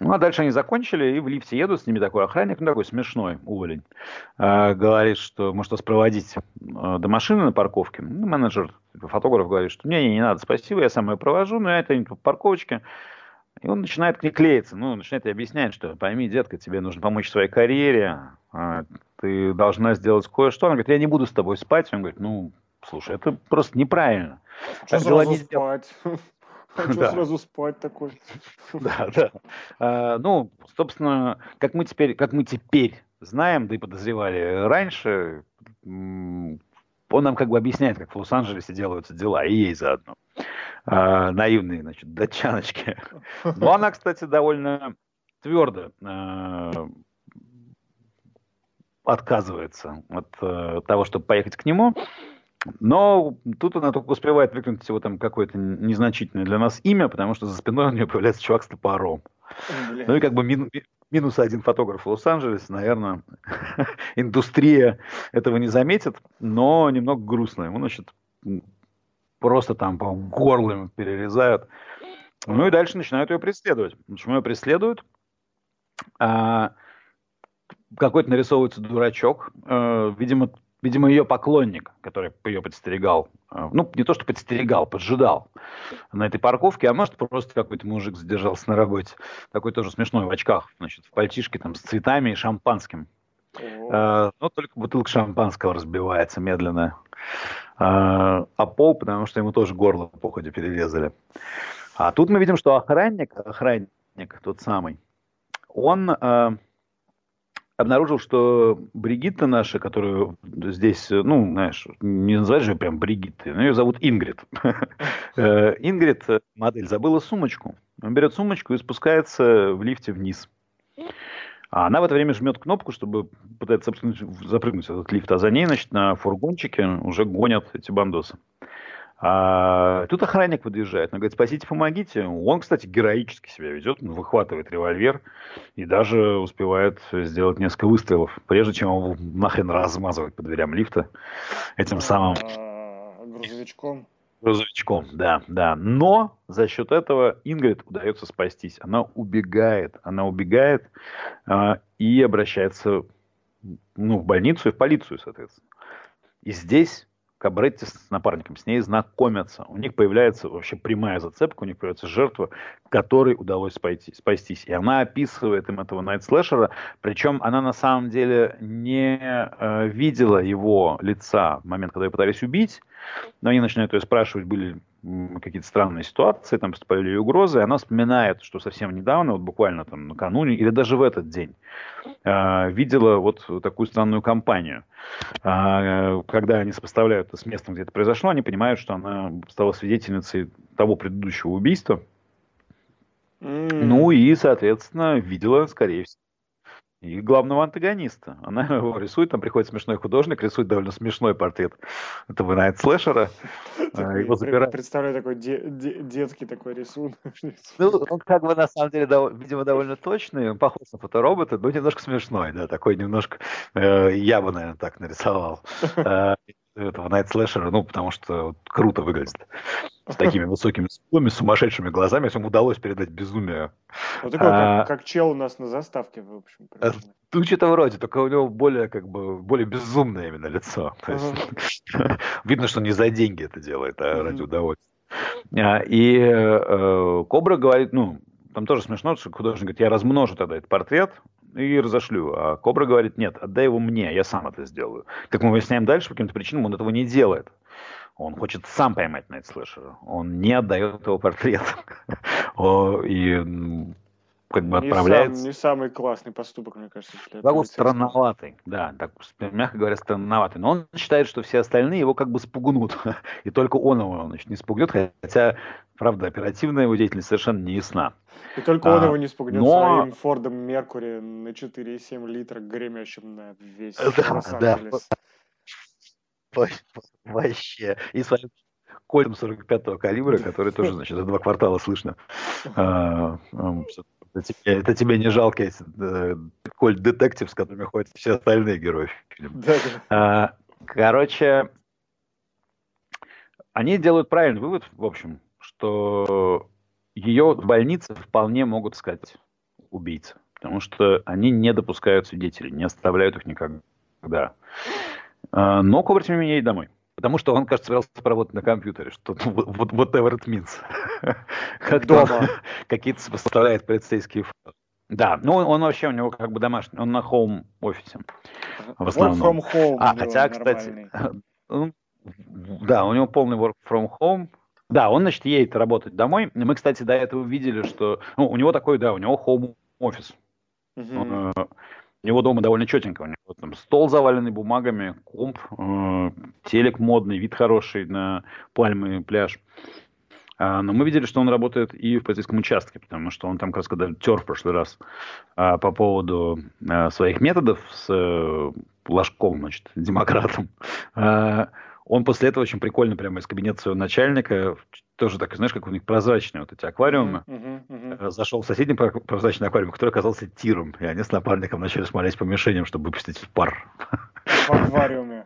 Ну, а дальше они закончили, и в лифте едут, с ними такой охранник, ну, такой смешной уволень. Э, говорит, что может вас проводить э, до машины на парковке. Ну, менеджер, типа, фотограф говорит, что не, не, не надо, спасибо, я сам ее провожу, но это не по парковочке. И он начинает к ней клеиться, ну, начинает объяснять, что пойми, детка, тебе нужно помочь в своей карьере, а, ты должна сделать кое-что. Она говорит, я не буду с тобой спать. Он говорит, ну, Слушай, это просто неправильно. Что Так сразу не спать? Хочу Да. сразу спать такой. *laughs* Да, да. А, ну, собственно, как мы теперь, как мы теперь знаем, да и подозревали раньше, он нам как бы объясняет, как в Лос-Анджелесе делаются дела, и ей заодно. А, наивные, значит, датчаночки. *laughs* Но она, кстати, довольно твердо а, отказывается от э, того, чтобы поехать к нему. Но тут она только успевает выкинуть его там какое-то незначительное для нас имя, потому что за спиной у нее появляется чувак с топором. Бля. Ну и как бы мин- ми- минус один фотограф в Лос-Анджелесе, наверное, *laughs* индустрия этого не заметит, но немного грустно. Ему, значит, просто там по горло ему перерезают. Ну и дальше начинают ее преследовать. Почему ее преследуют? А, какой-то нарисовывается дурачок, э, видимо, видимо, ее поклонник, который ее подстерегал. Э, ну, не то, что подстерегал, поджидал на этой парковке, а может, просто какой-то мужик задержался на работе. Такой тоже смешной, в очках, значит, в пальтишке там с цветами и шампанским. О, Э, но только бутылка шампанского разбивается медленно. Э, а пол, потому что ему тоже горло по ходе перерезали. А тут мы видим, что охранник, охранник тот самый, он обнаружил, что Бригитта наша, которую здесь, ну, знаешь, не называешь же прям Бригиттой, но ее зовут Ингрид. *laughs* Э, Ингрид, э, модель, забыла сумочку. Он берет сумочку и спускается в лифте вниз. А она в это время жмет кнопку, чтобы пытается запрыгнуть, запрыгнуть в этот лифт, а за ней, значит, на фургончике уже гонят эти бандосы. А тут охранник подъезжает, он говорит, спасите, помогите. Он, кстати, героически себя ведет, он выхватывает револьвер и даже успевает сделать несколько выстрелов, прежде чем его нахрен размазывать по дверям лифта этим самым а, Грузовичком. грузовичком. Да, да. Но за счет этого Ингрид удается спастись. Она убегает, она убегает а, и обращается ну, в больницу и в полицию, соответственно. И здесь Кабретти с напарником с ней знакомятся. У них появляется вообще прямая зацепка, у них появляется жертва, которой удалось спасти- спастись. И она описывает им этого Найтслэшера, причем она на самом деле не э, видела его лица в момент, когда ее пытались убить, но они начинают ее спрашивать, были какие-то странные ситуации, там поступали ли угрозы, и она вспоминает, что совсем недавно, вот буквально там накануне, или даже в этот день, э, видела вот такую странную компанию. А, Когда они сопоставляют это с местом, где это произошло, они понимают, что она стала свидетельницей того предыдущего убийства. М, Ну и, соответственно, видела, скорее всего, и главного антагониста. Она *laughs* его рисует, там приходит смешной художник, рисует довольно смешной портрет этого Найт Слэшера. *laughs* а, Его забирают. Представляю такой де- де- детский такой рисунок. *laughs* Ну, он как бы на самом деле, дов- видимо, довольно точный, он похож на фоторобота, но немножко смешной, да, такой немножко, э, я бы, наверное, так нарисовал э, этого Найт Слэшера, ну, потому что вот круто выглядит. С такими высокими скулами, сумасшедшими глазами, если ему удалось передать безумие. Вот такой, А. как, как чел у нас на заставке, в общем. Э. Ну, что-то вроде, только у него более, как бы, более безумное именно лицо. То есть, *laughs* видно, что не за деньги это делает, а ради удовольствия. А, И э, Кобра говорит, ну, там тоже смешно, что художник говорит, я размножу тогда этот портрет и разошлю. А Кобра говорит, нет, отдай его мне, я сам это сделаю. Как мы выясняем дальше, по каким-то причинам он этого не делает. Он хочет сам поймать Найт Слэшера. Он не отдает его портрет. *laughs* И как бы Не, отправляется. сам- не самый классный поступок, мне кажется, для Да, вот странноватый, да, так, мягко говоря, странноватый. Но он считает, что все остальные его как бы спугнут. *laughs* И только он его, значит, не спугнет, хотя, правда, оперативная его деятельность совершенно не ясна. И только он А, его не спугнет но- своим Фордом Меркури на 4,7 литра, гремящим на весь Да, Лос-Анджелес. Во- Вообще. И своим кольтом 45-го калибра, который тоже, значит, за два квартала слышно. А, Это тебе, это тебе не жалко эти э, кольт детектив, с которыми ходят все остальные герои фильма. Да, да. А, Короче, они делают правильный вывод, в общем, что ее в больнице вполне могут сказать убийцы, потому что они не допускают свидетелей, не оставляют их никогда. А, Но Кобра, тем не менее, едет домой. Потому что он, кажется, собирался поработать на компьютере, что ну, вот, whatever it means. Он Дома. *laughs* какие-то сопоставляет полицейские. Да, ну он, вообще у него как бы домашний, он на хоум-офисе. В Work основном. from home. А, хотя, кстати, *laughs* ну, в- Да, у него полный work from home. Да, он, значит, едет работать домой. Мы, кстати, до этого видели, что... Ну, у него такой, да, у него home офис. Э, У него дома довольно четенько. У него там стол заваленный бумагами, комп, э, телек модный, вид хороший на пальмы пляж. А, Но мы видели, что он работает и в полицейском участке, потому что он там как раз когда тер в прошлый раз а, по поводу а, своих методов с э, Ложковым, значит, демократом. Он после этого очень прикольно прямо из кабинета своего начальника, тоже так, знаешь, как у них прозрачные вот эти аквариумы, мгм. Э, зашел в соседний про- прозрачный аквариум, который оказался тиром. И они с напарником начали смотреть по мишеням, чтобы выпустить пар. В аквариуме.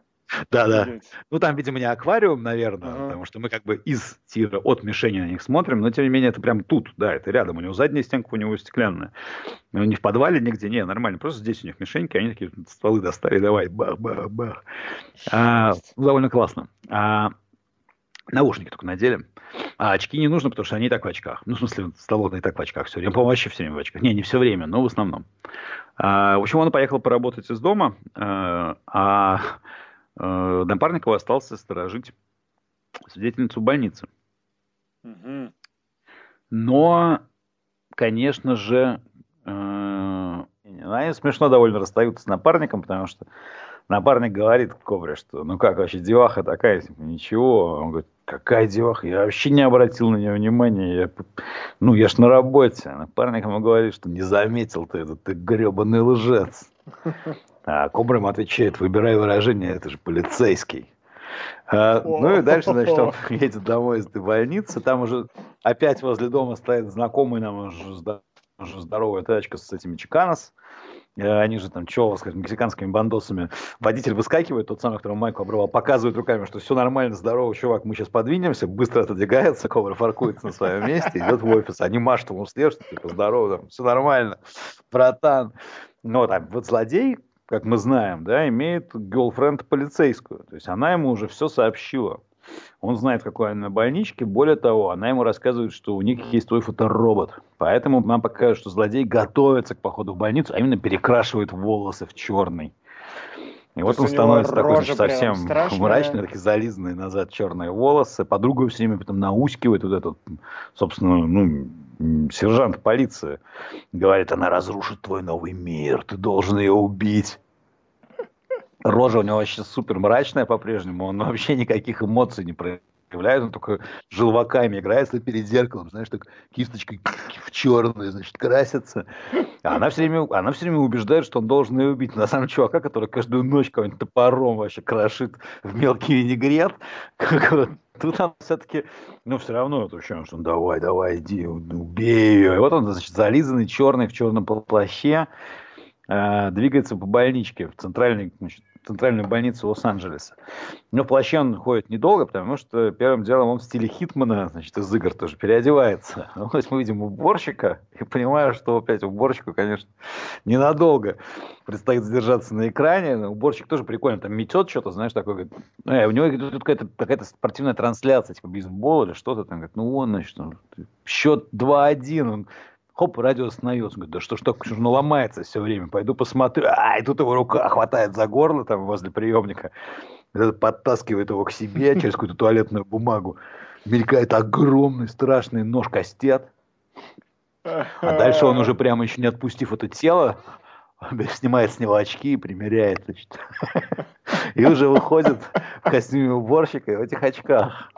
Да-да. Ну, там, видимо, не аквариум, наверное, Ага. потому что мы как бы из тира от мишени на них смотрим, но, тем не менее, это прям тут, да, это рядом. У него задняя стенка, у него стеклянная. Ну, не в подвале нигде, не, нормально. Просто здесь у них мишеньки, они такие стволы достали, давай, бах-бах-бах. А, ну, довольно классно. А, наушники только надели. А очки не нужно, потому что они и так в очках. Ну, в смысле, Сталлоне и так в очках все время. По-моему, вообще все время в очках. Не, не все время, но в основном. А, в общем, он поехал поработать из дома, э, а э, напарник его остался сторожить свидетельницу больницы. Мгм. Но, конечно же, э, они смешно довольно расстаются с напарником, потому что напарник говорит Кобре, что ну как вообще деваха такая, ничего. Он говорит, какая деваха, я вообще не обратил на нее внимания, я, ну я ж на работе. Напарник ему говорит, что не заметил ты это, ты гребаный лжец. *laughs* А Кобра ему отвечает, выбирай выражение, это же полицейский. А, ну и дальше, значит, он *laughs* едет домой из больницы. Там уже опять возле дома стоит знакомый нам уже, уже здоровая тачка с этими чиканос. Э, Они же там, что, скажем, мексиканскими бандосами. Водитель выскакивает, тот самый, которого Майку обрывал, показывает руками, что все нормально, здорово, чувак, мы сейчас подвинемся, быстро отодвигается, Кобра фаркуется на своем месте, идет в офис. Они машут ему вслед, что типа, здорово, там, все нормально, братан. Но там, вот злодей, как мы знаем, да, имеет girlfriend полицейскую. То есть она ему уже все сообщила. Он знает, какой она на больничке. Более того, она ему рассказывает, что у них есть твой фоторобот. Поэтому нам показывают, что злодей готовится к походу в больницу, а именно перекрашивает волосы в черный. И вот есть он становится такой прям совсем страшная. мрачный, такие зализанные назад черные волосы. Подруга все время потом наускивает вот этот, собственно, ну, сержант полиции. Говорит, она разрушит твой новый мир, ты должен ее убить. Рожа у него вообще супер мрачная по-прежнему, он вообще никаких эмоций не проявляет, он только желваками играет стоит перед зеркалом, знаешь, так кисточкой в черную, значит, красится. А она все время, она все время убеждает, что он должен ее убить. На самом чувака, который каждую ночь кого-нибудь топором вообще крошит в мелкий винегрет, как вот Тут он все-таки, ну, все равно это ощущение, что он давай, давай, иди, убей ее. И вот он, значит, зализанный, черный, в черном плаще, э, двигается по больничке в центральной, значит, центральную больницу Лос-Анджелеса. Но в плаще он ходит недолго, потому что первым делом он в стиле Хитмана, значит, из игр тоже переодевается. *laughs* Ну, то есть мы видим уборщика и понимаю, что опять уборщику, конечно, ненадолго предстоит задержаться на экране. Уборщик тоже прикольно, там метет что-то, знаешь, такой, говорит, э, у него тут какая-то, какая-то спортивная трансляция, типа бейсбол или что-то там, говорит, ну он, значит, он, счет 2-1, он хоп, радио остановилось. Он говорит, да что ж так, оно ломается все время, пойду посмотрю. А, и тут его рука хватает за горло там возле приемника, подтаскивает его к себе через какую-то туалетную бумагу. Мелькает огромный страшный нож кастет. А дальше он уже прямо еще не отпустив это тело, *laughs* снимает с него очки и примеряет, значит. *laughs* И уже выходит в костюме уборщика и в этих очках.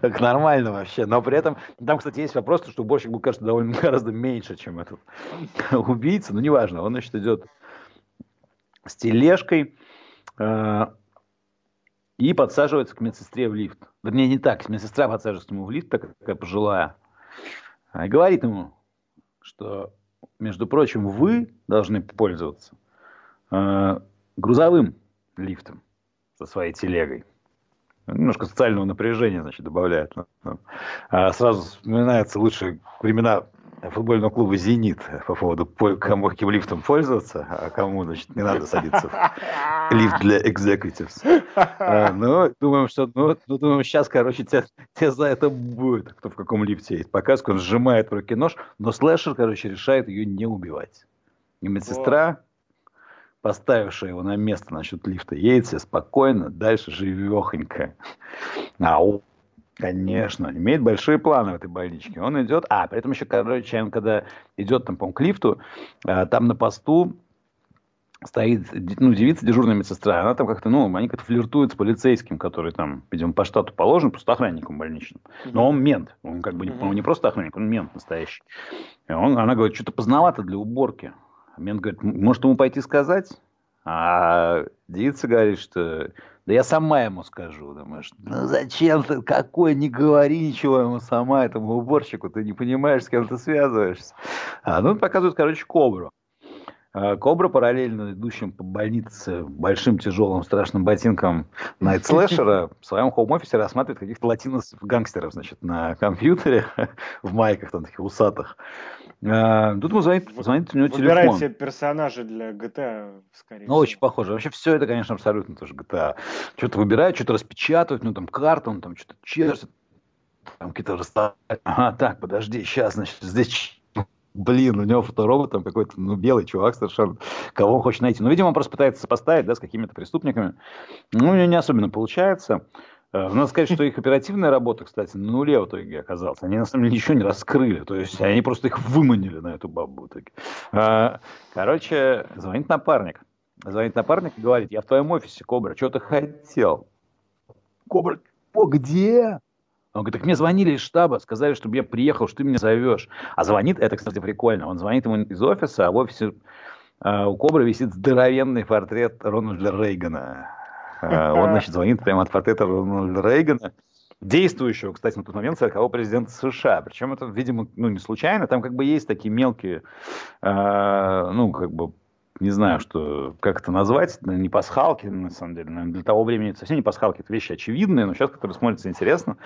Так нормально вообще. Но при этом, там, кстати, есть вопрос, что уборщик был, кажется, довольно *laughs* гораздо меньше, чем этот убийца. Но неважно, он, значит, идет с тележкой э, и подсаживается к медсестре в лифт. Вернее, не так. Медсестра подсаживается к нему в лифт, такая пожилая. И говорит ему, что, между прочим, вы должны пользоваться э, грузовым лифтом со своей телегой. Немножко социального напряжения, значит, добавляет. А сразу вспоминаются лучшие времена футбольного клуба «Зенит» по поводу, кому каким лифтом пользоваться, а кому, значит, не надо садиться в лифт для executives. А, ну, думаем, что, ну, ну, думаем, сейчас, короче, тебе, тебе за это будет, кто в каком лифте есть. Показку, он сжимает в руке нож, но слэшер, короче, решает ее не убивать. И медсестра поставившая его на место насчет лифта, едет себе спокойно, дальше живехонько. А он, конечно, имеет большие планы в этой больничке. Он идет, а, при этом еще, короче, он когда идет там, по к лифту, а, там на посту стоит, ну, девица, дежурная медсестра, она там как-то, ну, они как-то флиртуют с полицейским, который там, видимо, по штату положен, просто охранником больничным. Но он мент, он как бы не, он не просто охранник, он мент настоящий. И он, она говорит, что-то поздновато для уборки. Мент говорит, может ему пойти сказать? А девица говорит, что да я сама ему скажу. Думаешь, ну зачем ты, какой, не говори ничего ему сама, этому уборщику, ты не понимаешь, с кем ты связываешься. А, ну, показывают, короче, кобру. А, Кобра, параллельно идущим по больнице большим, тяжелым, страшным ботинком Найт Слэшера, в своем хоум-офисе рассматривает каких-то латинос-гангстеров, значит, на компьютере, *laughs* в майках там таких усатых. А, тут ему звонит, звонит у него Выбирает телефон. себе персонажа для GTA, скорее Ну, очень похоже. Вообще все это, конечно, абсолютно тоже GTA. Что-то выбирает, что-то распечатывает, ну, там карта, он там что-то чертит, там какие-то расставляет. Ага, так, подожди, сейчас, значит, здесь Блин, у него фоторобот там какой-то, ну, белый чувак совершенно, кого он хочет найти. Ну, видимо, он просто пытается сопоставить, да, с какими-то преступниками. Ну, у него не особенно получается. Э, Надо сказать, что их оперативная работа, кстати, на нуле в итоге оказалась. Они, на самом деле, ничего не раскрыли. То есть, они просто их выманили на эту бабу в итоге. А, Короче, звонит напарник. Звонит напарник и говорит, я в твоем офисе, Кобра, что ты хотел? Кобра, о, где? Он говорит, так мне звонили из штаба, сказали, чтобы я приехал, что ты меня зовешь. А звонит, это, кстати, прикольно, он звонит ему из офиса, а в офисе э, у Кобры висит здоровенный портрет Рональда Рейгана. Э, он, *laughs* значит, звонит прямо от портрета Рональда Рейгана, действующего, кстати, на тот момент 40-го президента США. Причем это, видимо, ну, не случайно, там как бы есть такие мелкие, э, ну, как бы не знаю, что, как это назвать, не пасхалки, на самом деле, наверное, для того времени это совсем не пасхалки, это вещи очевидные, но сейчас, которые смотрятся интересно,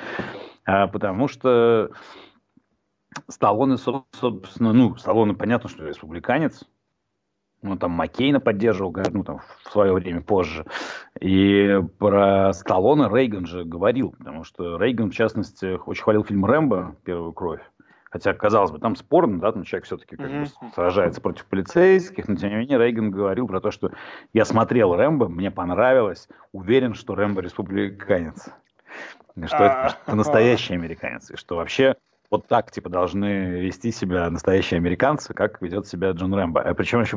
а, потому что Сталлоне, собственно, ну, Сталлоне, понятно, что республиканец, ну, там Маккейна поддерживал, ну, там, в свое время позже. И про Сталлоне Рейган же говорил, потому что Рейган, в частности, очень хвалил фильм «Рэмбо. Первую кровь». Хотя, казалось бы, там спорно, да, там человек все-таки как бы сражается против полицейских, но тем не менее Рейган говорил про то, что я смотрел Рэмбо, мне понравилось, уверен, что Рэмбо республиканец. Что это, это настоящий американец. И что вообще вот так, типа, должны вести себя настоящие американцы, как ведет себя Джон Рэмбо. А причем еще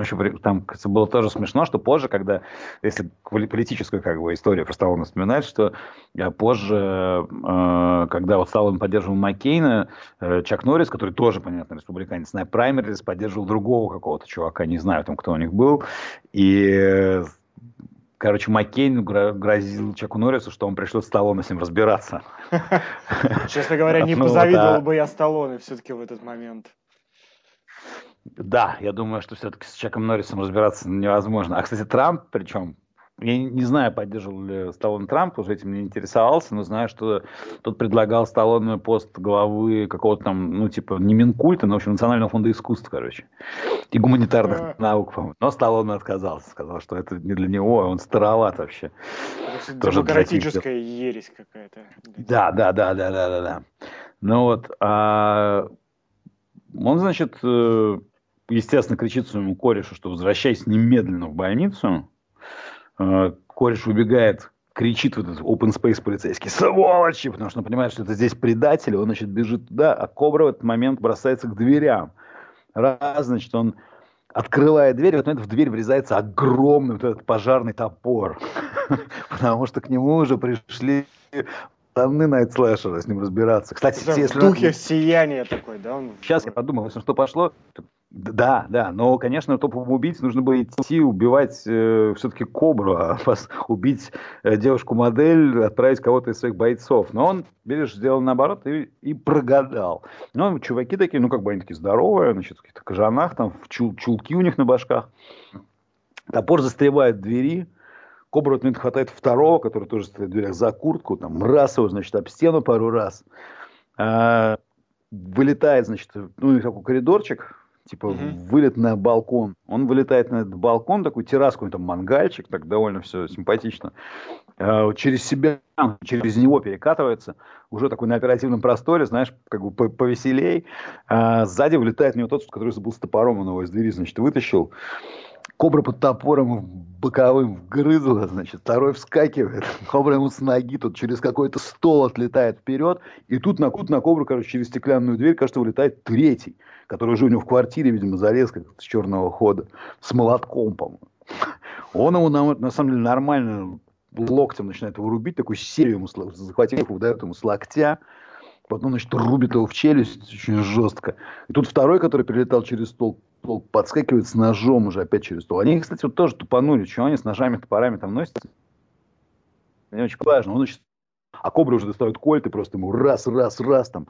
еще при- там кажется, было тоже смешно, что позже, когда, если поли- политическую как бы историю про Сталлоне вспоминать, что э, позже, э, когда вот Сталлоне поддерживал Маккейна, э, Чак Норрис, который тоже, понятно, республиканец, на праймерис поддерживал другого какого-то чувака, не знаю там, кто у них был, и Короче, Маккейн гро- грозил Чаку Норрису, что он пришлет Сталлоне с ним разбираться. *laughs* Честно говоря, не *laughs* Ну, позавидовал бы я Сталлоне все-таки в этот момент. Да, я думаю, что все-таки с Чаком Норрисом разбираться невозможно. А, кстати, Трамп, причем, я не знаю, поддерживал ли Сталлоне Трамп, уже этим не интересовался, но знаю, что тот предлагал Сталлоне пост главы какого-то там, ну, типа, не Минкульта, но, в общем, Национального фонда искусств, короче, и гуманитарных А. наук, по-моему. Но Сталлоне отказался, сказал, что это не для него, он староват вообще. Это Тоже демократическая ересь какая-то. Да, да, да, да, да, да, да. Ну вот, а, он, значит, э, естественно, кричит своему корешу, что возвращайся немедленно в больницу. Э, Кореш убегает, кричит вот этот open space полицейский, сволочи, потому что он понимает, что это здесь предатели, он, значит, бежит туда, а Кобра в этот момент бросается к дверям. Раз, значит, он открывает дверь, и в в дверь врезается огромный вот этот пожарный топор, *laughs* потому что к нему уже пришли пацаны Найт Слэшера с ним разбираться. Кстати, Это если в духе сияния такой, да? Он Сейчас я подумал, если что пошло. Да, да, но, конечно, топовым убийц нужно было идти убивать все-таки Кобру, а *laughs* пос- убить э, девушку-модель, отправить кого-то из своих бойцов. Но он, видишь, сделал наоборот и, и прогадал. Ну, чуваки такие, ну, как бы они такие здоровые, значит, в каких-то кожанах, там, в чул- чулки у них на башках. Топор застревает в двери, Этот момент хватает второго, который тоже стоит в дверях, за куртку, там, раз его, значит, об стену пару раз. А, вылетает, значит, ну, такой коридорчик, типа Мгм. вылет на балкон. Он вылетает на этот балкон, такой терраску, там мангальчик, так довольно все симпатично. А, через себя, через него перекатывается, уже такой на оперативном просторе, знаешь, как бы по- повеселей. А, сзади вылетает в него тот, который был с топором, он его из двери, значит, вытащил. Кобра под топором боковым вгрызла, значит, второй вскакивает, *laughs* кобра ему с ноги тут через какой-то стол отлетает вперед, и тут на кут на кобру, короче, через стеклянную дверь, кажется, вылетает третий, который уже у него в квартире, видимо, залез как с черного хода, с молотком, по-моему. *laughs* Он ему, на, на самом деле, нормально локтем начинает его рубить, такую серию ему, захватив его, дает ему с локтя, потом, значит, рубит его в челюсть очень жестко. И тут второй, который перелетал через стол, стол подскакивает с ножом уже опять через стол. Они, кстати, вот тоже тупанули, что они с ножами, топорами там носятся. Не очень важно. Он, значит, а кобры уже достают кольт и просто ему раз, раз, раз, там,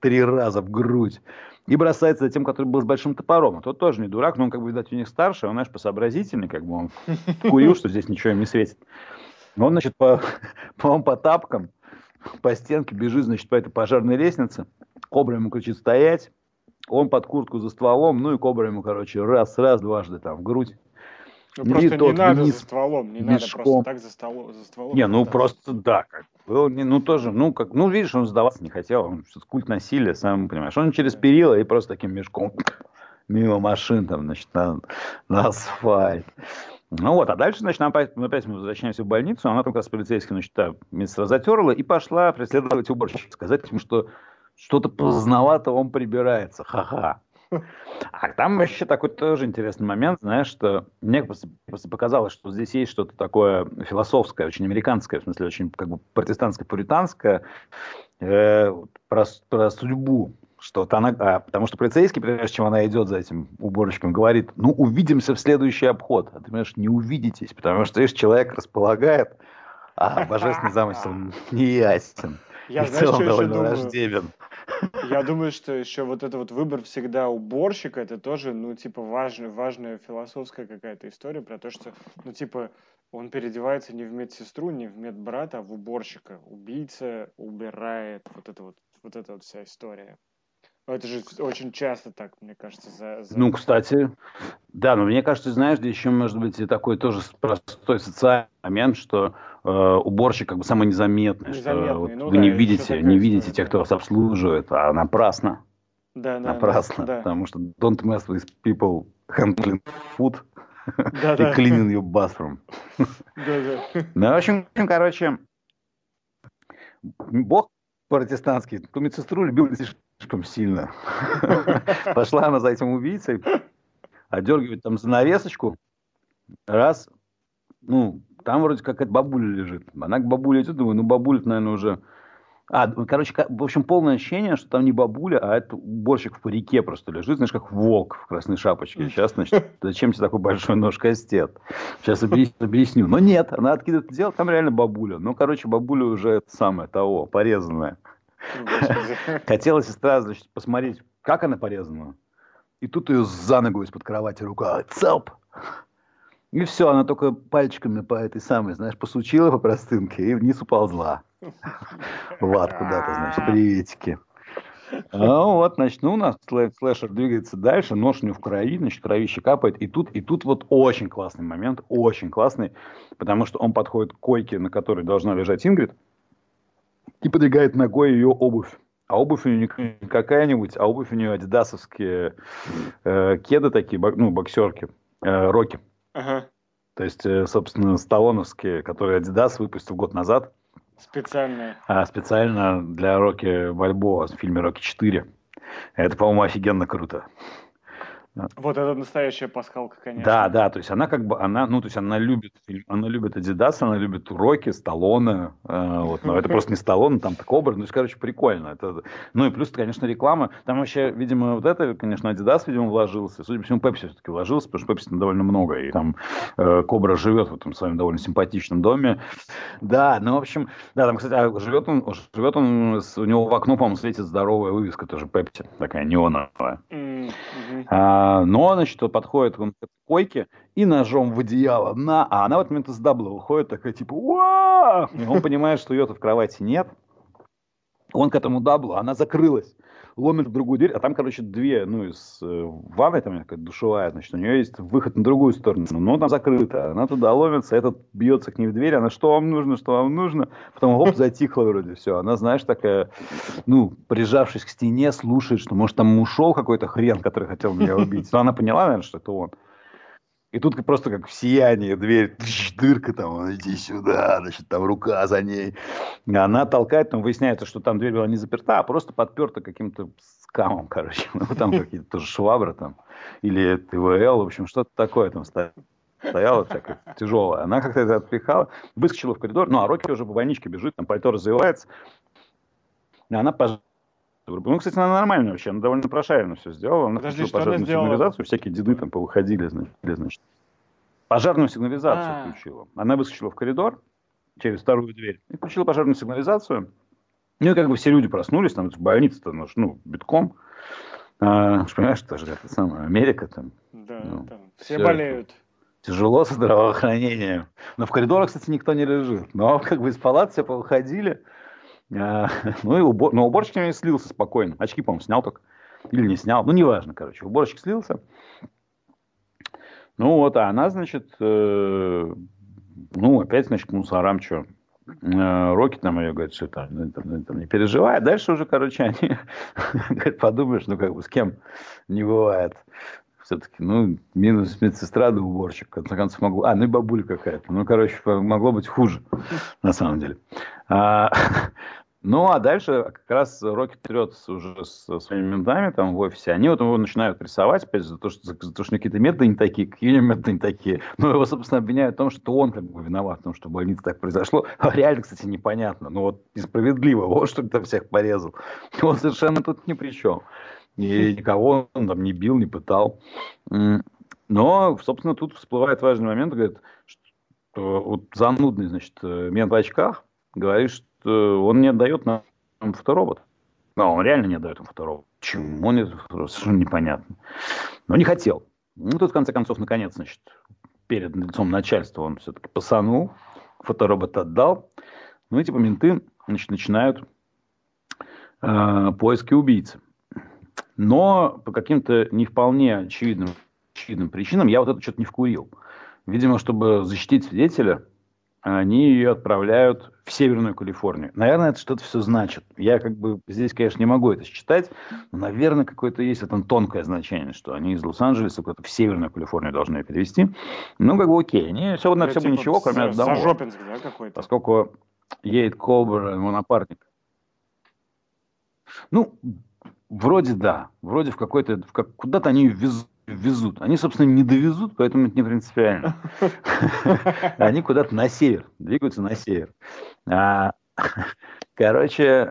три раза в грудь. И бросается за тем, который был с большим топором. А тот тоже не дурак, но он, как бы, видать, у них старше, он, знаешь, посообразительный, как бы он *laughs* курил, что здесь ничего им не светит. Он, значит, по, *laughs* по, по тапкам, по стенке бежит, значит, по этой пожарной лестнице. Кобра ему кричит стоять. Он под куртку за стволом, ну и кобра ему, короче, раз, раз, дважды там в грудь. Ну, просто не надо за стволом, не мешком. надо просто так за, столом, за стволом. Не, ну просто да, как был, ну тоже, ну как, ну видишь, он сдаваться не хотел, он что-то культ насилия, сам понимаешь. Он через перила и просто таким мешком мимо машин там, значит, на, на асфальт. Ну вот, а дальше, значит, опять, опять мы возвращаемся в больницу, она там как раз полицейский, значит, да, медсестра затерла и пошла преследовать уборщика, сказать ему, что что-то поздновато он прибирается, ха-ха. А там еще такой тоже интересный момент, знаешь, что мне просто, просто показалось, что здесь есть что-то такое философское, очень американское, в смысле, очень как бы протестантское, пуританское, э, про, про судьбу что-то она, а, потому что полицейский, прежде чем она идет за этим уборщиком, говорит, ну, увидимся в следующий обход. А ты понимаешь, не увидитесь, потому что, видишь, человек располагает, а *laughs* божественный замысел не ясен. Я, знаешь, что еще думаю? Я думаю, что еще вот этот вот выбор всегда уборщика, это тоже, ну, типа, важная, важная философская какая-то история про то, что, ну, типа, он переодевается не в медсестру, не в медбрата, а в уборщика. Убийца убирает вот это вот, вот эта вот вся история. Это же очень часто так, мне кажется. За, за... Ну, кстати, да, но мне кажется, знаешь, здесь еще может быть и такой тоже простой социальный момент, что э, уборщик как бы самый незаметный, незаметный что вот, ну, вы да, не видите, не видите тех, кто вас обслуживает, а напрасно. Да, да, напрасно, да. потому что don't mess with people handling food да, *laughs* и cleaning your bathroom. Да, да. *laughs* Ну, в общем, короче, Бог протестантский, ту медсестру любил слишком сильно. *laughs* Пошла она за этим убийцей, одергивает там занавесочку, раз, ну, там вроде как эта бабуля лежит. Она к бабуле идет, думаю, ну, бабуля наверное, уже... А, короче, в общем, полное ощущение, что там не бабуля, а это уборщик в парике просто лежит, знаешь, как волк в красной шапочке. Сейчас, значит, зачем тебе такой большой нож кастет? Сейчас объясню. Но нет, она откидывает дело, там реально бабуля. Ну, короче, бабуля уже это самое того, порезанная. *laughs* Хотелось сразу значит, посмотреть, как она порезана. И тут ее за ногу из-под кровати рука. Цап! И все, она только пальчиками по этой самой, знаешь, посучила по простынке и вниз уползла. *laughs* В ад куда-то, значит, приветики. Ну вот, значит, ну у нас слэшер двигается дальше, нож у него в крови, значит, кровище капает. И тут, и тут вот очень классный момент, очень классный, потому что он подходит к койке, на которой должна лежать Ингрид, и подвигает ногой ее обувь. А обувь у нее не какая-нибудь, а обувь у нее адидасовские э, кеды такие, ну, боксерки, э, роки. Ага. То есть, э, собственно, сталлоновские, которые Adidas выпустил год назад. Специальные. А, специально для Рокки Бальбоа в фильме «Рокки 4». Это, по-моему, офигенно круто. Вот это настоящая пасхалка, конечно. Да, да, то есть она как бы, она, ну, то есть она любит, она любит Adidas, она любит уроки, Сталлоне, э, вот, но это просто не Сталлоне, там так образ, ну, короче, прикольно. Это, ну, и плюс, конечно, реклама, там вообще, видимо, вот это, конечно, Adidas, видимо, вложился, судя по всему, Pepsi все-таки вложился, потому что Pepsi там довольно много, и там э, Кобра живет в этом своем довольно симпатичном доме. Да, ну, в общем, да, там, кстати, а живет он, живет он, у него в окно, по-моему, светит здоровая вывеска тоже Pepsi, такая неоновая. Mm-hmm. А, но, значит, подходит он к койке и ножом в одеяло. На, а она в этот момент из дабла выходит, такая типа, Уа! И он понимает, что ее-то в кровати нет. Он к этому даблу, она закрылась ломит в другую дверь, а там, короче, две, ну, из э, ванной, там какая-то душевая, значит, у нее есть выход на другую сторону, но там закрыто, она туда ломится, этот бьется к ней в дверь, она, что вам нужно, что вам нужно, потом, оп, затихла вроде, все, она, знаешь, такая, ну, прижавшись к стене, слушает, что, может, там ушел какой-то хрен, который хотел меня убить, но она поняла, наверное, что это он. И тут просто как в сиянии дверь, дырка там, иди сюда, значит, там рука за ней. И она толкает, там выясняется, что там дверь была не заперта, а просто подперта каким-то скамом, короче. *laughs* Ну, там какие-то тоже швабры там, или ТВЛ, в общем, что-то такое там стояло стояла такая тяжелая. Она как-то это отпихала, выскочила в коридор. Ну, а Рокки уже по больничке бежит, там пальто развивается. И она пож... Ну, кстати, она нормально вообще, она довольно прошаренно все сделала. Она Подожди, что она пожарную сделала? сигнализацию, всякие деды там повыходили, значит. значит. Пожарную сигнализацию А. включила. Она выскочила в коридор через вторую дверь и включила пожарную сигнализацию. Ну, и как бы все люди проснулись, там больница-то, ну, ну, битком. А, понимаешь, это же это самая Америка там. Да, Ну, там все всё болеют. Тяжело со здравоохранением. Но в коридорах, кстати, никто не лежит. Но как бы из палат все повыходили. А, *laughs* Ну и убор... но уборщик не слился спокойно. Очки, по-моему, снял только. Или не снял. Ну, неважно, короче. Уборщик слился. Ну вот, а она, значит, э, ну, опять, значит, к мусорам что. Роки там ее говорит, что там, ну, там, ну, там не переживай. А дальше уже, короче, *laughs* они, говорят, подумаешь, ну, как бы с кем не бывает. Все-таки, ну, минус медсестра да уборщик. В конце концов, могло... А, ну и бабуля какая-то. Ну, короче, могло быть хуже, на самом деле. А, *laughs* ну, а дальше как раз Рокки трется уже со своими ментами там в офисе. Они вот его начинают рисовать, опять же, за то, что, за, за то, что какие-то методы не такие, какие методы не такие. Ну, его, собственно, обвиняют в том, что он как бы виноват в том, что в больнице так произошло. А реально, кстати, непонятно. Ну, вот несправедливо. Вот что там всех порезал. Он совершенно тут ни при чем. И никого он там не бил, не пытал. Но, собственно, тут всплывает важный момент, говорит, что вот занудный, значит, мент в очках говорит, что он не отдает нам фоторобот. Но он реально не отдает им фоторобот. Почему он фоторобот? Совершенно непонятно. Но не хотел. Ну, тут, в конце концов, наконец, значит, перед лицом начальства он все-таки пасанул, фоторобот отдал. Ну, и типа менты, значит, начинают э, поиски убийцы. Но по каким-то не вполне очевидным, очевидным причинам я вот это что-то не вкурил. Видимо, чтобы защитить свидетеля, они ее отправляют в Северную Калифорнию. Наверное, это что-то все значит. Я как бы здесь, конечно, не могу это считать, но, наверное, какое-то есть в этом тонкое значение, что они из Лос-Анджелеса куда-то в Северную Калифорнию должны ее перевести. Ну, как бы окей. Они все на все бы Типа ничего, кроме одного. Зажопинск, да, какой-то? Поскольку едет Колбер, его напарник. Ну, вроде да. Вроде в какой-то... В как, куда-то они ее вез- везут. Они, собственно, не довезут, поэтому это не принципиально. *laughs* Они куда-то на север. Двигаются на север. А, Короче,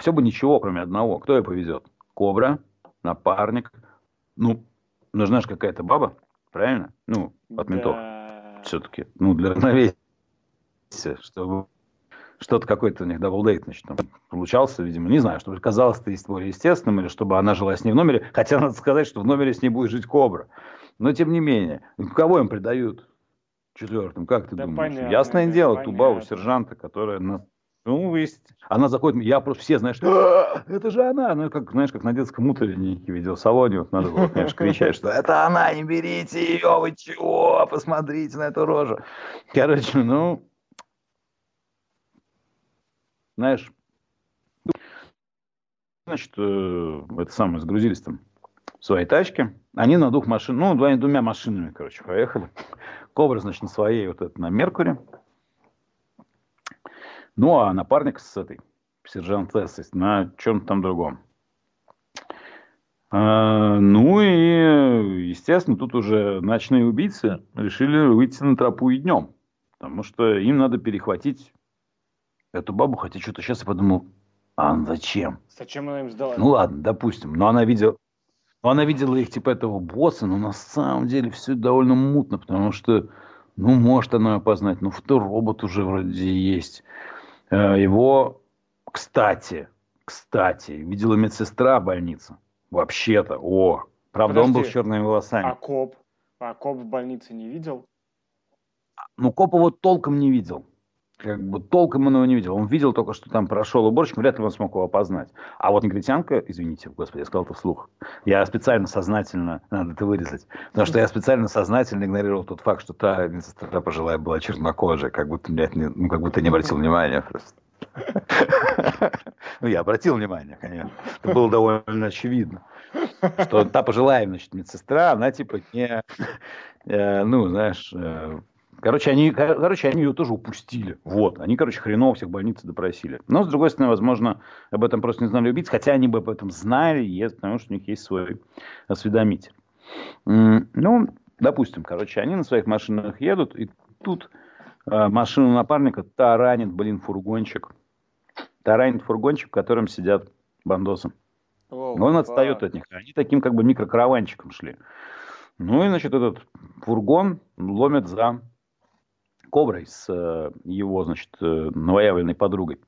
все бы ничего, кроме одного. Кто ее повезет? Кобра, напарник. Ну, нужна же какая-то баба, правильно? Ну, от ментов все-таки, ну, для равновесия, чтобы что-то какой-то у них double date, значит, там получался, видимо, не знаю, чтобы казалось это более естественным, или чтобы она жила с ней в номере, хотя надо сказать, что в номере с ней будет жить Кобра. Но, тем не менее, кого им придают четвертым, как ты Да думаешь? понятно, Ясное да, дело, понятно. сержанта, которая на... Ну, есть. Она заходит, я просто все, знаешь, «А, это же она. Ну, как, знаешь, как на детском утреннике видеосалоне, вот надо было, конечно, кричать, что это она, не берите ее, вы чего, посмотрите на эту рожу. Короче, ну, знаешь, значит, э, это самое, сгрузились там в своей тачке. Они на двух машин, ну, двумя, двумя машинами, короче, поехали. *laughs* Кобра, значит, на своей, вот это, на Меркуре. Ну, а напарник с этой, сержант Тесс, на чем-то там другом. А, ну и, естественно, тут уже ночные убийцы решили выйти на тропу и днем. Потому что им надо перехватить эту бабу. Хотя что-то сейчас я подумал, а зачем? Зачем она им сдала? Ну ладно, допустим. Но она видела, но она видела их типа этого босса, но на самом деле все довольно мутно, потому что, ну, может она опознать, ну, фоторобот уже вроде есть. Э, Его, кстати, кстати, видела медсестра больницы. Вообще-то, о, правда, он был с Подожди, черными волосами. А коп? А коп в больнице не видел? Ну, копа вот толком не видел. Как бы толком он его не видел. Он видел только, что там прошел уборщик, вряд ли он смог его опознать. А вот негритянка, извините, господи, я сказал это вслух. Я специально сознательно, надо это вырезать, потому что я специально сознательно игнорировал тот факт, что та медсестра пожилая была чернокожая, как будто, блядь, не, ну, как будто не обратил внимания просто. Ну, я обратил внимание, конечно. Это было довольно очевидно. Что та пожилая, значит, медсестра, она типа не, э, ну, знаешь, э, Короче они, короче, они ее тоже упустили. Вот. Они, короче, хреново всех больницы допросили. Но, с другой стороны, возможно, об этом просто не знали убийцы, хотя они бы об этом знали, потому что у них есть свой осведомитель. Ну, допустим, короче, они на своих машинах едут, и тут э, машину напарника таранит, блин, фургончик. Таранит фургончик, в котором сидят бандосы. Oh, Он отстает от них. Они таким как бы микрокараванчиком шли. Ну и, значит, этот фургон ломят за Коброй с э, его, значит, э, новоявленной подругой.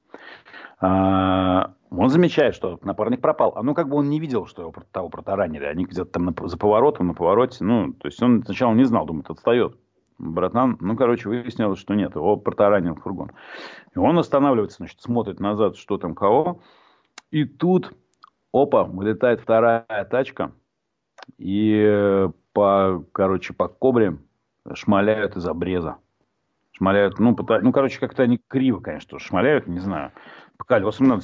А, он замечает, что напарник пропал. А ну как бы он не видел, что его того протаранили. Они где-то там за поворотом, на повороте. Ну, то есть он сначала не знал, думает, отстает. Братан, ну, короче, выяснилось, что нет, его протаранил фургон. И он останавливается, значит, смотрит назад, что там, кого. И тут, опа, вылетает вторая тачка. И э, по, короче, по кобре шмаляют из обреза шмаляют, ну, пытаются, ну, короче, как-то они криво, конечно, шмаляют, не знаю. По колесам надо,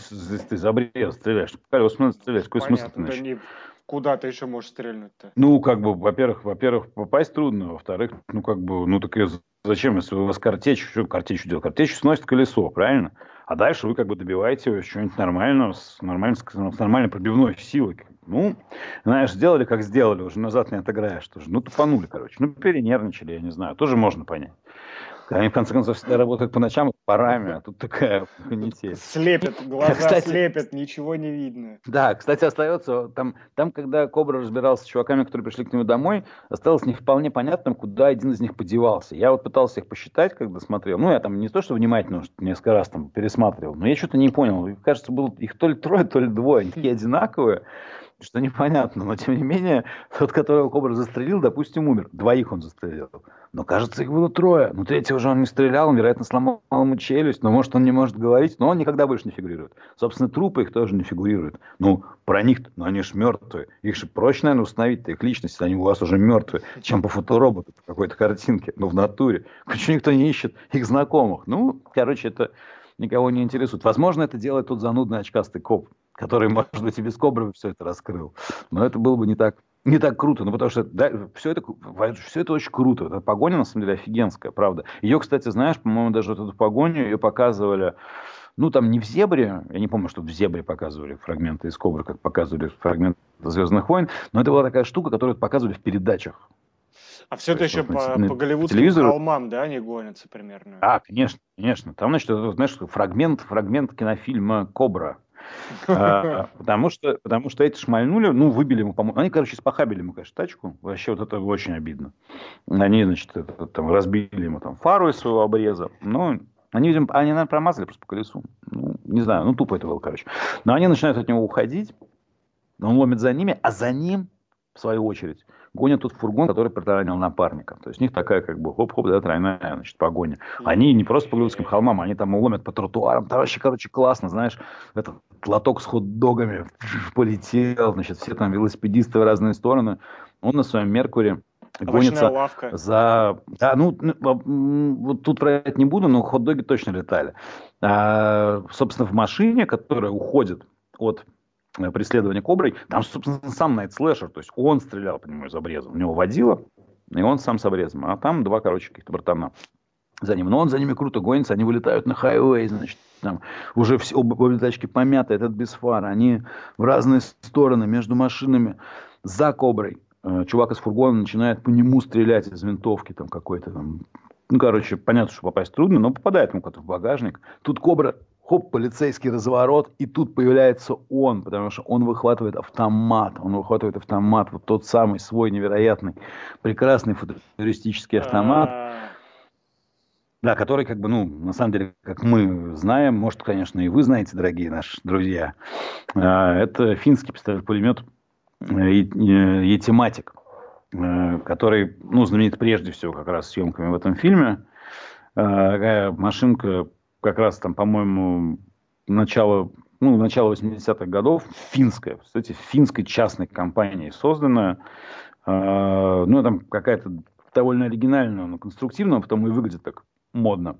ты за обрез стреляешь, по колесам надо стрелять, какой Понятно, смысл? Да не... Куда ты еще можешь стрельнуть-то? Ну, как бы, во-первых, во-первых, попасть трудно, во-вторых, ну, как бы, ну, так зачем, если у вас картечь, что картечь делать? Картечь сносит колесо, правильно? А дальше вы как бы добиваете его чего-нибудь нормального, с, нормальной, с нормальной пробивной силой. Ну, знаешь, сделали, как сделали, уже назад не отыграешь тоже. Ну, тупанули, короче. Ну, перенервничали, я не знаю. Тоже можно понять. Они, в конце концов, всегда работают по ночам парами, а тут такая канитель. Слепят, *laughs* глаза кстати, слепят, ничего не видно. Да, кстати, остается, там, там, когда Кобра разбирался с чуваками, которые пришли к нему домой, осталось не вполне понятным, куда один из них подевался. Я вот пытался их посчитать, когда смотрел. Ну, я там не то, что внимательно, что несколько раз там пересматривал, но я что-то не понял. Кажется, было их то ли трое, то ли двое. Они одинаковые что непонятно, но тем не менее, тот, которого Кобра застрелил, допустим, умер. Двоих он застрелил. Но кажется, их было трое. Ну, третьего же он не стрелял, он, вероятно, сломал ему челюсть, но, может, он не может говорить, но он никогда больше не фигурирует. Собственно, трупы их тоже не фигурируют. Ну, про них но они же мертвые. Их же проще, наверное, установить их личность, они у вас уже мертвые, чем по фотороботу, по какой-то картинке, ну, в натуре. Почему никто не ищет их знакомых? Ну, короче, это никого не интересует. Возможно, это делает тот занудный очкастый коп, который, может быть, и без кобры все это раскрыл. Но это было бы не так, не так круто. Ну, потому что да, все, это, все это очень круто. Эта погоня, на самом деле, офигенская, правда. Ее, кстати, знаешь, по-моему, даже вот эту погоню ее показывали ну, там не в «Зебре», я не помню, что в «Зебре» показывали фрагменты из «Кобры», как показывали фрагменты «Звездных войн», но это была такая штука, которую показывали в передачах. А все это еще по, по голливудским телевизору. холмам, да, они гонятся примерно? А, конечно, конечно. Там, значит, это, знаешь, фрагмент, фрагмент кинофильма «Кобра». А, потому что, потому что эти шмальнули, ну, выбили ему, по-моему, они, короче, спахабили ему, конечно, тачку. Вообще вот это очень обидно. Они, значит, это, там разбили ему там фару из своего обреза. Но они, видимо, они, наверное, промазали просто по колесу. Ну, не знаю, ну, тупо это было, короче. Но они начинают от него уходить. Он ломит за ними, а за ним, в свою очередь, гонят тот фургон, который протаранил напарника. То есть у них такая как бы хоп-хоп, да, тройная, значит, погоня. Они не просто по Голливудским холмам, они там уломят по тротуарам. Там вообще, короче, классно, знаешь, этот лоток с хот-догами *laughs* полетел, значит, все там велосипедисты в разные стороны. Он на своем Меркуре гонится лавка. за... Да, ну, ну вот тут про это не буду, но хот-доги точно летали. А, собственно, в машине, которая уходит от преследование Коброй, там, собственно, сам Найт Слэшер, то есть он стрелял по нему из обреза. У него водила, и он сам с обрезом. А там два, короче, каких-то братана за ним. Но он за ними круто гонится, они вылетают на хайвей, значит, там уже все, оба, обе тачки помяты, этот без фара. Они в разные стороны между машинами за Коброй. Э, чувак из фургона начинает по нему стрелять из винтовки там какой-то там. Ну, короче, понятно, что попасть трудно, но попадает ему куда-то в багажник. Тут Кобра хоп, полицейский разворот, и тут появляется он, потому что он выхватывает автомат, он выхватывает автомат, вот тот самый свой невероятный, прекрасный футуристический автомат, да, который, как бы, ну, на самом деле, как мы знаем, может, конечно, и вы знаете, дорогие наши друзья, а, это финский пистолет-пулемет Етематик, э, который, ну, знаменит прежде всего как раз съемками в этом фильме. А, такая машинка как раз там, по-моему, начало, ну, начало 80-х годов, финская, кстати, финской частной компанией созданная. ну, там какая-то довольно оригинальная, но конструктивная, а потом и выглядит так модно.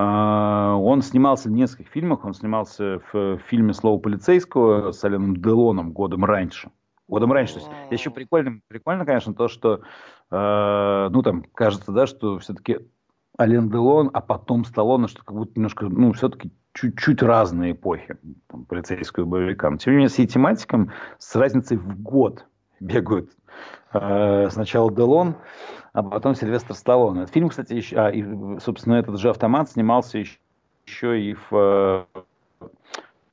А, он снимался в нескольких фильмах. Он снимался в фильме «Слово полицейского» с Аленом Делоном годом раньше. Годом раньше. То есть, еще прикольно, прикольно, конечно, то, что, э, ну, там, кажется, да, что все-таки Ален Делон, а потом Сталлоне, что как будто немножко, ну, все-таки чуть-чуть разные эпохи, там, полицейскую боевикам. Тем не менее, с этим тематиком с разницей в год бегают. Э, сначала Делон, а потом Сильвестр Сталлоне. Этот фильм, кстати, еще, а, и, собственно, этот же автомат снимался еще, еще и в э,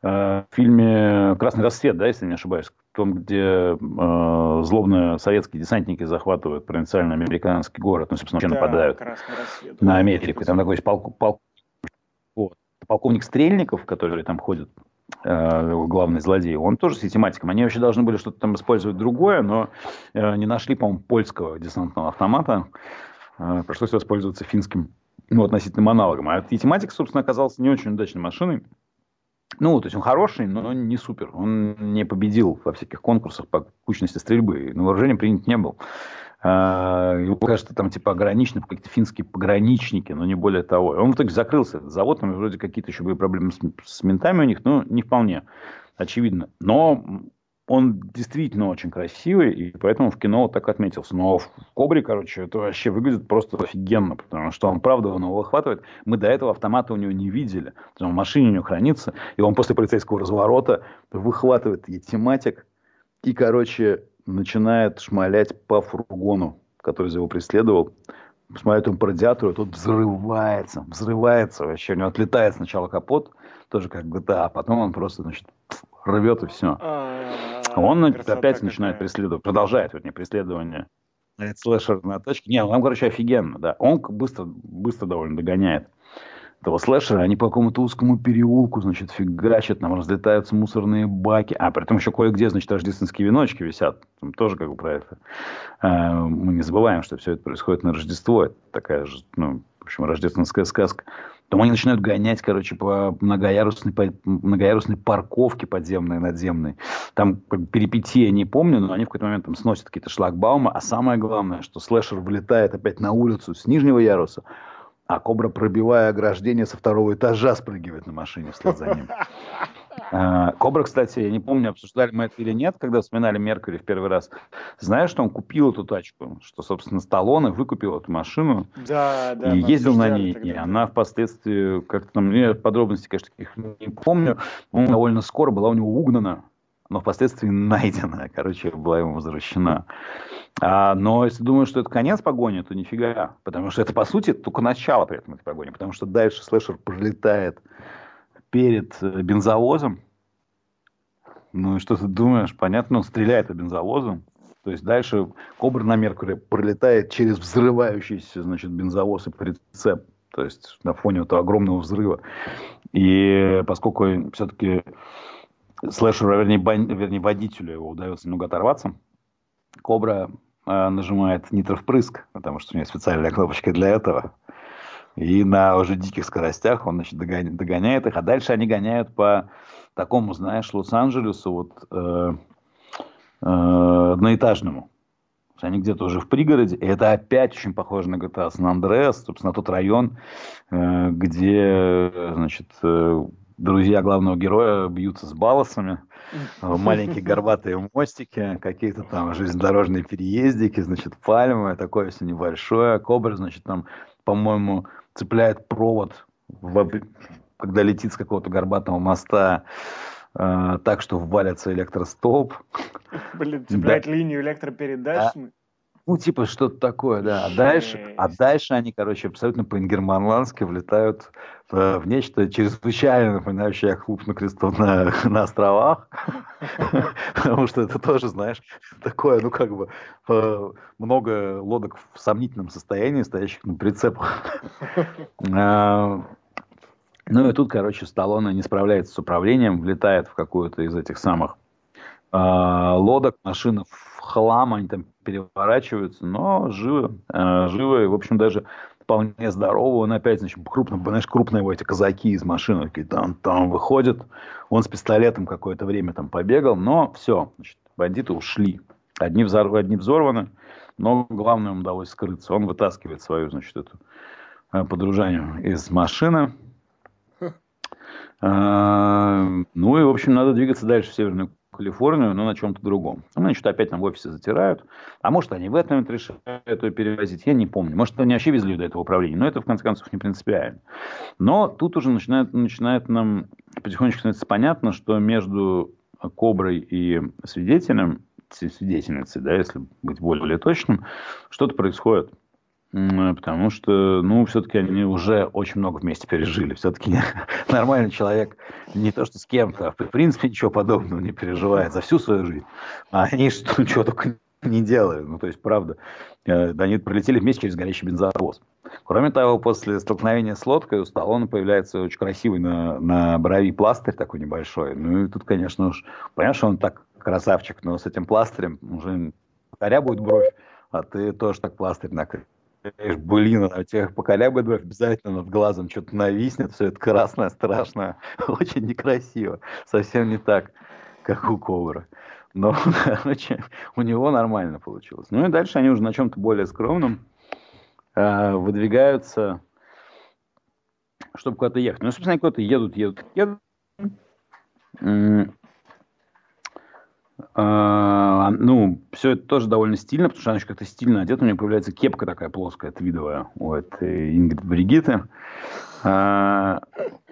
э, фильме «Красный рассвет», да, если не ошибаюсь, том, где э, злобные советские десантники захватывают провинциальный американский город, ну, собственно, да, нападают рассвет, на Америку. И там такой полк, полк, вот, полковник Стрельников, который там ходит Э, главный злодей, он тоже с тематиком. Они вообще должны были что-то там использовать другое, но э, не нашли, по-моему, польского десантного автомата. Э, пришлось воспользоваться финским, ну, относительным аналогом. А тематик, собственно, оказался не очень удачной машиной. Ну, то есть он хороший, но не супер. Он не победил во всяких конкурсах по кучности стрельбы. На вооружение принят не был. А, его, кажется, там типа ограничены, какие-то финские пограничники, но не более того. Он в итоге закрылся, этот завод, там вроде какие-то еще были проблемы с, с ментами у них, но не вполне очевидно. Но он действительно очень красивый, и поэтому в кино вот так отметился. Но в «Кобре», короче, это вообще выглядит просто офигенно, потому что он, правда, он его выхватывает. Мы до этого автомата у него не видели. Он в машине у него хранится, и он после полицейского разворота выхватывает тематик и, короче, начинает шмалять по фургону, который за его преследовал. Смотрит он по радиатору, и тот взрывается, взрывается вообще. У него отлетает сначала капот, тоже как GTA, а потом он просто, значит, рвет и все. А, он опять начинает преследовать, продолжает, вернее, преследование. Слэшер на точке. Не, он, короче, офигенно, да. Он быстро, быстро довольно догоняет этого слэшера, они по какому-то узкому переулку, значит, фигачат, там разлетаются мусорные баки. А, при этом еще кое-где, значит, рождественские веночки висят. Там тоже как бы про это. А, мы не забываем, что все это происходит на Рождество. Это такая же, ну, в общем, рождественская сказка. Потом они начинают гонять, короче, по многоярусной, по многоярусной парковке подземной, надземной. Там перипетии я не помню, но они в какой-то момент там сносят какие-то шлагбаумы. А самое главное, что слэшер вылетает опять на улицу с нижнего яруса, а кобра, пробивая ограждение со второго этажа, спрыгивает на машине вслед за ним. А, кобра, кстати, я не помню, обсуждали мы это или нет, когда вспоминали Меркьюри в первый раз. Знаешь, что он купил эту тачку? Что, собственно, Сталлоне выкупил эту машину да, да, и ездил на ней. Тогда. И она впоследствии, как-то там, я подробностей, конечно, таких не помню, но довольно скоро была у него угнана но впоследствии найдена, *laughs* короче, была ему возвращена. А, но если думаешь, что это конец погони, то нифига. Потому что это, по сути, только начало при этом этой погони. Потому что дальше слэшер пролетает перед э, бензовозом. Ну и что ты думаешь? Понятно, он стреляет по бензовозу. То есть дальше Кобра на Меркуре пролетает через взрывающийся, значит, бензовоз и прицеп. То есть на фоне этого огромного взрыва. И поскольку все-таки слэшеру, вернее, бан, вернее, водителю его удается немного оторваться, Кобра э, нажимает нитровпрыск, потому что у него специальная кнопочка для этого. И на уже диких скоростях он значит, догоняет, догоняет их, а дальше они гоняют по такому, знаешь, Лос-Анджелесу, вот э, э, одноэтажному. Они где-то уже в пригороде, и это опять очень похоже на GTA San Andreas, собственно, тот район, э, где, значит, э, друзья главного героя бьются с балласами, маленькие горбатые мостики, какие-то там железнодорожные переездики, значит, пальмы, такое все небольшое. Кобра, значит, там, по-моему, цепляет провод, когда летит с какого-то горбатого моста, э, так, что ввалится электростолб. *laughs* Блин, цеплять да. линию электропередач? А, ну, типа что-то такое, да. А дальше, а дальше они, короче, абсолютно по-ингерманландски влетают в, в нечто чрезвычайно напоминающее клуб на крестов на, *laughs* на островах. *laughs* Потому что это тоже, знаешь, такое, ну, как бы, много лодок в сомнительном состоянии, стоящих на прицепах. А, *laughs* ну и тут, короче, Сталлоне не справляется с управлением, влетает в какую-то из этих самых а, лодок, машина в хлам, они там переворачиваются, но живы, э, живы, в общем, даже вполне здоровый, он опять, значит, крупно, знаешь, крупные его эти казаки из машины, такие там, там выходят, он с пистолетом какое-то время там побегал, но все, значит, бандиты ушли, одни, взор, одни взорваны, но главное ему удалось скрыться, он вытаскивает свою, значит, эту э, подружанию из машины. А, ну и, в общем, надо двигаться дальше в Северную Калифорнию, но на чем-то другом. Они что-то опять там в офисе затирают. А может, они в этом решают ее перевозить, я не помню. Может, они вообще везли до этого управления, но это, в конце концов, не принципиально. Но тут уже начинает, начинает нам потихонечку становиться понятно, что между Коброй и свидетелем, свидетельницей, да, если быть более точным, что-то происходит. Потому что, ну, все-таки они уже очень много вместе пережили. Все-таки *laughs* нормальный человек не то что с кем-то, а в принципе ничего подобного не переживает за всю свою жизнь. А они что, чего только не делают. Ну, то есть, правда, э, они пролетели вместе через горящий бензовоз. Кроме того, после столкновения с лодкой у Сталлоне появляется очень красивый на, на брови пластырь такой небольшой. Ну, и тут, конечно уж, что он так красавчик, но с этим пластырем уже коря будет бровь, а ты тоже так пластырь накрыть блин, у тебя поколябает обязательно над глазом что-то нависнет, все это красное, страшное, *laughs* очень некрасиво, совсем не так, как у Ковра. Но, *laughs* короче, у него нормально получилось. Ну и дальше они уже на чем-то более скромном э, выдвигаются, чтобы куда-то ехать. Ну, собственно, куда-то едут, едут, едут. А, ну, все это тоже довольно стильно, потому что она еще как-то стильно одета. У нее появляется кепка такая плоская, твидовая у этой Ингрид Бригиты. А,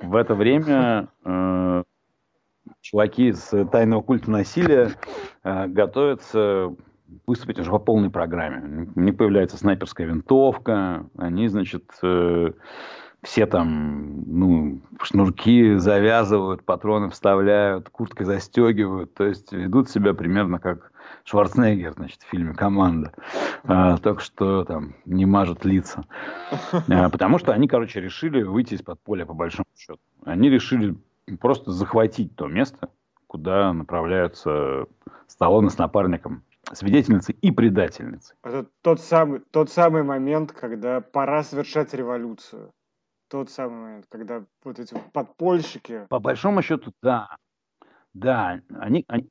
в это время а, чуваки с тайного культа насилия а, готовятся выступить уже по полной программе. У них появляется снайперская винтовка, они, значит, э, все там, ну, шнурки завязывают, патроны вставляют, курткой застегивают, то есть ведут себя примерно как Шварценеггер, значит, в фильме «Команда». А, только что там не мажут лица. А, потому что они, короче, решили выйти из-под поля, по большому счету. Они решили просто захватить то место, куда направляются Сталлоне с напарником свидетельницей и предательницей. Это тот самый, тот самый момент, когда пора совершать революцию тот самый момент, когда вот эти подпольщики... По большому счету, да. Да, они, они,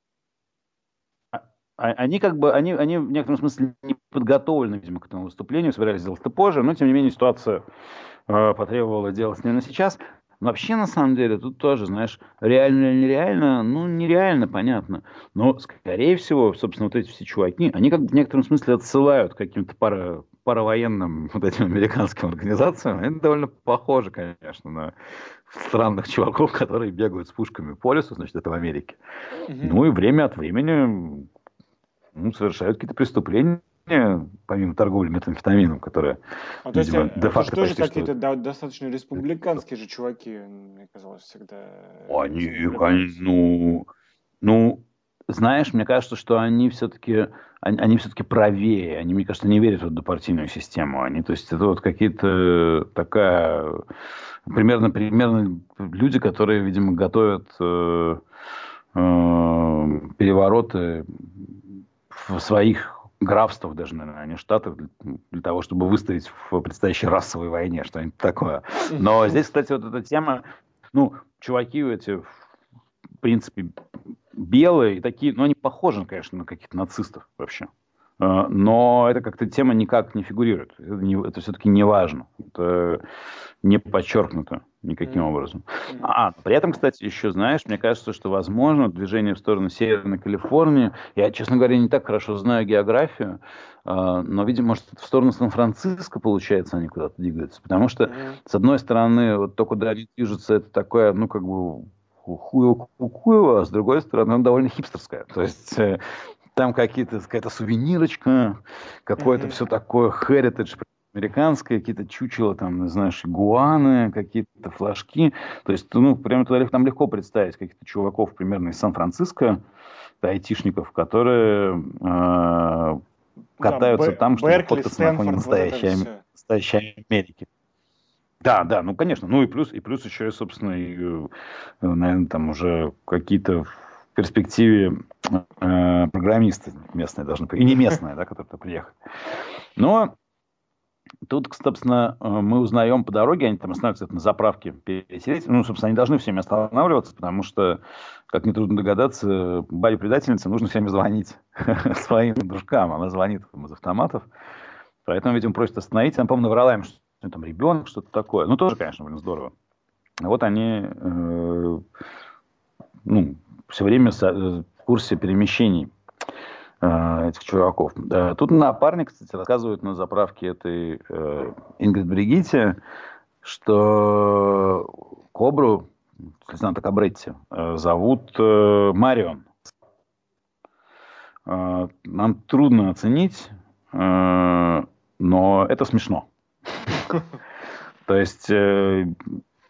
а, а, они как бы, они, они в некотором смысле не подготовлены, видимо, к этому выступлению, собирались сделать это позже, но, тем не менее, ситуация э, потребовала делать именно сейчас. Но вообще, на самом деле, тут тоже, знаешь, реально или нереально, ну, нереально, понятно. Но, скорее всего, собственно, вот эти все чуваки, они как бы в некотором смысле отсылают каким-то пара паравоенным *laughs* вот этим американским организациям, это довольно похоже, конечно, на странных чуваков, которые бегают с пушками по лесу, значит, это в Америке. Угу. Ну и время от времени ну, совершают какие-то преступления, помимо торговли метамфетамином, которая, а, видимо, есть, де-факто тоже какие-то да, достаточно республиканские же чуваки, мне казалось, всегда. Они, они ну, ну, знаешь, мне кажется, что они все-таки они, они все-таки правее, они, мне кажется, не верят в эту партийную систему. Они, то есть это вот какие-то такая примерно примерно люди, которые, видимо, готовят э, э, перевороты в своих графствах даже, наверное, а не штатах, для, для того, чтобы выставить в предстоящей расовой войне что-нибудь такое. Но здесь, кстати, вот эта тема, ну, чуваки эти, в принципе, белые, такие, ну, они похожи, конечно, на каких-то нацистов вообще. А, но это как-то тема никак не фигурирует. Это, не, это все-таки не важно. Это не подчеркнуто никаким образом. А, при этом, кстати, еще, знаешь, мне кажется, что, возможно, движение в сторону Северной Калифорнии, я, честно говоря, не так хорошо знаю географию, а, но, видимо, может, в сторону Сан-Франциско, получается, они куда-то двигаются. Потому что, с одной стороны, вот то, куда они движутся, это такое, ну, как бы хуево кукуево, а с другой стороны, она довольно хипстерская. То есть э, там какие-то, какая-то сувенирочка, какое-то mm-hmm. все такое heritage американское, какие-то чучела, там, знаешь, игуаны, какие-то флажки. То есть, ну, прямо туда там легко представить каких-то чуваков примерно из Сан-Франциско, айтишников, которые э, катаются да, там, чтобы Беркли, фоткаться на фоне настоящей, вот настоящей Америки. Да, да, ну конечно. Ну и плюс, и плюс еще, собственно, и, э, наверное, там уже какие-то в перспективе э, программисты местные должны и не местные, да, которые приехали. Но тут, собственно, э, мы узнаем по дороге, они там останавливаются на заправке переселить. Ну, собственно, они должны всеми останавливаться, потому что, как нетрудно догадаться, бабе предательнице нужно всеми звонить *laughs* своим дружкам. Она звонит из автоматов. Поэтому, видимо, просит остановить. Она, по-моему, наврала им, что там ребенок, что-то такое. Ну, тоже, конечно, блин, здорово. Вот они э, ну, все время в курсе перемещений э, этих чуваков. Э, тут напарник, кстати, рассказывает на заправке этой э, Ингрид Бригитте, что Кобру, лейтенанта Кабретти, э, зовут э, Марион. Э, нам трудно оценить, э, но это смешно. *laughs* То есть, э,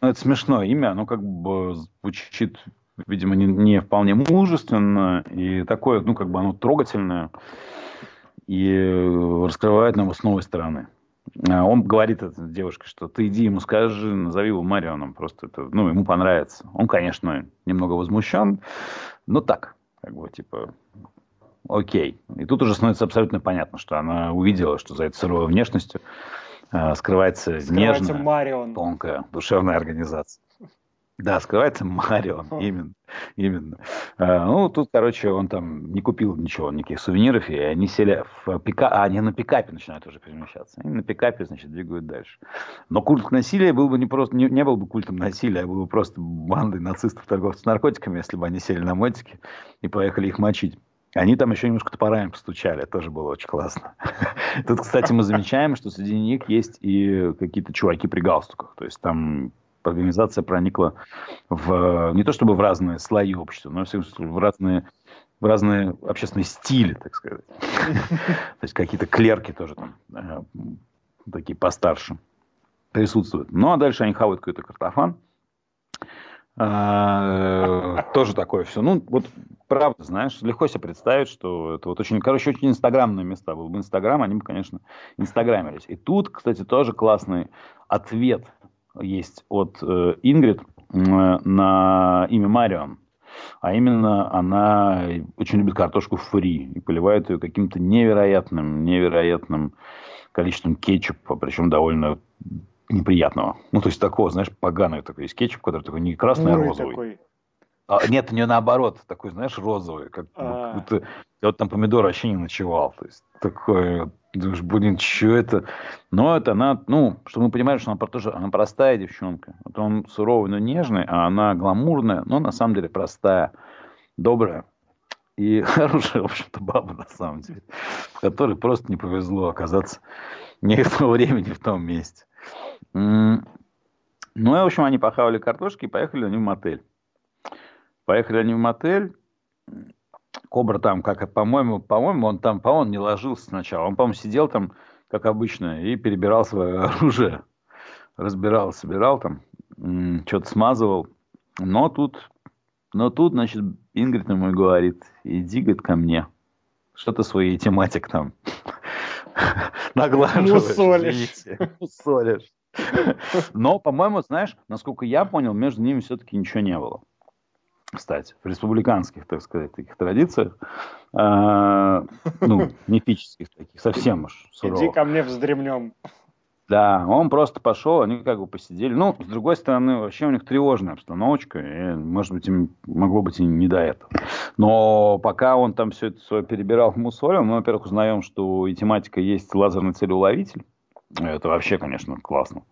ну, это смешное имя, оно как бы звучит, видимо, не, не вполне мужественно, и такое, ну, как бы оно трогательное, и раскрывает нам с новой стороны. А он говорит этой девушке, что ты иди ему скажи, назови его Марионом, просто это, ну, ему понравится. Он, конечно, немного возмущен, но так, как бы, типа, окей. И тут уже становится абсолютно понятно, что она увидела, что за этой сырой внешностью скрывается, скрывается нежная, Марион. тонкая, душевная организация. Да, скрывается Марион, именно. именно. А, ну, тут, короче, он там не купил ничего, никаких сувениров, и они сели в пикап, а они на пикапе начинают уже перемещаться. Они на пикапе, значит, двигают дальше. Но культ насилия был бы не просто, не, не был бы культом насилия, а был бы просто бандой нацистов, торговцев наркотиками, если бы они сели на мотики и поехали их мочить. Они там еще немножко топорами постучали, тоже было очень классно. *laughs* Тут, кстати, мы замечаем, что среди них есть и какие-то чуваки при галстуках. То есть там организация проникла в не то чтобы в разные слои общества, но в разные в разные общественные стили, так сказать. *laughs* То есть какие-то клерки тоже там э, такие постарше присутствуют. Ну, а дальше они хавают какой-то картофан. А, *laughs* тоже такое все. Ну, вот правда, знаешь, легко себе представить, что это вот очень, короче, очень инстаграмные места. Был бы инстаграм, они бы, конечно, инстаграмились. И тут, кстати, тоже классный ответ есть от э, Ингрид э, на имя Марион. А именно, она очень любит картошку фри и поливает ее каким-то невероятным, невероятным количеством кетчупа, причем довольно неприятного. Ну, то есть такого, знаешь, поганого такой есть кетчуп, который такой не красный, а розовый. Такой. А, нет, у нее наоборот, такой, знаешь, розовый, как, как будто я вот там помидор вообще не ночевал. То есть такой, думаешь, блин, что это? Но это она, ну, чтобы мы понимали, что она тоже, она простая девчонка. Вот он суровый, но нежный, а она гламурная, но на самом деле простая, добрая. И *laughs* хорошая, в общем-то, баба, на самом деле, которой просто не повезло оказаться не в то времени, в том месте. Ну, и, в общем, они похавали картошки и поехали они в мотель. Поехали они в мотель. Кобра там, как, по-моему, по-моему, он там, по-моему, не ложился сначала. Он, по-моему, сидел там, как обычно, и перебирал свое *laughs* оружие. Разбирал, собирал там, что-то смазывал. Но тут, но тут, значит, Ингрид ему говорит, иди, говорит, ко мне. Что ты своей тематик там *laughs* наглаживаешь? *laughs* Мусолишь. Мусолишь. *laughs* Но, по-моему, знаешь, насколько я понял, между ними все-таки ничего не было. Кстати, в республиканских, так сказать, таких традициях, э, ну, *laughs* мифических таких, совсем уж суровых. Иди ко мне вздремнем. Да, он просто пошел, они как бы посидели. Ну, с другой стороны, вообще у них тревожная обстановочка, и, может быть, им могло быть и не до этого. Но пока он там все это свое перебирал, мусорил, мы, во-первых, узнаем, что и тематика есть лазерный целеуловитель, это вообще, конечно, классно.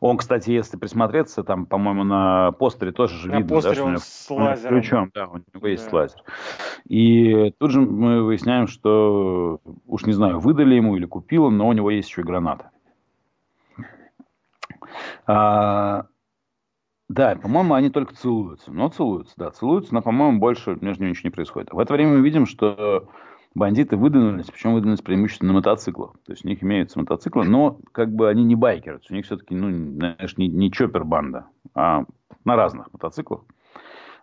Он, кстати, если присмотреться, там, по-моему, на постере тоже же на видно, постере да, он с лазером. ключом, да, у него есть да. лазер. И тут же мы выясняем, что, уж не знаю, выдали ему или купил он, но у него есть еще и граната. А, да, по-моему, они только целуются. Но целуются, да, целуются, но, по-моему, больше между ними ничего не происходит. В это время мы видим, что бандиты выдвинулись, причем выдвинулись преимущественно на мотоциклах. То есть у них имеются мотоциклы, но как бы они не байкеры. У них все-таки, ну, знаешь, не, не чоппер-банда, а на разных мотоциклах.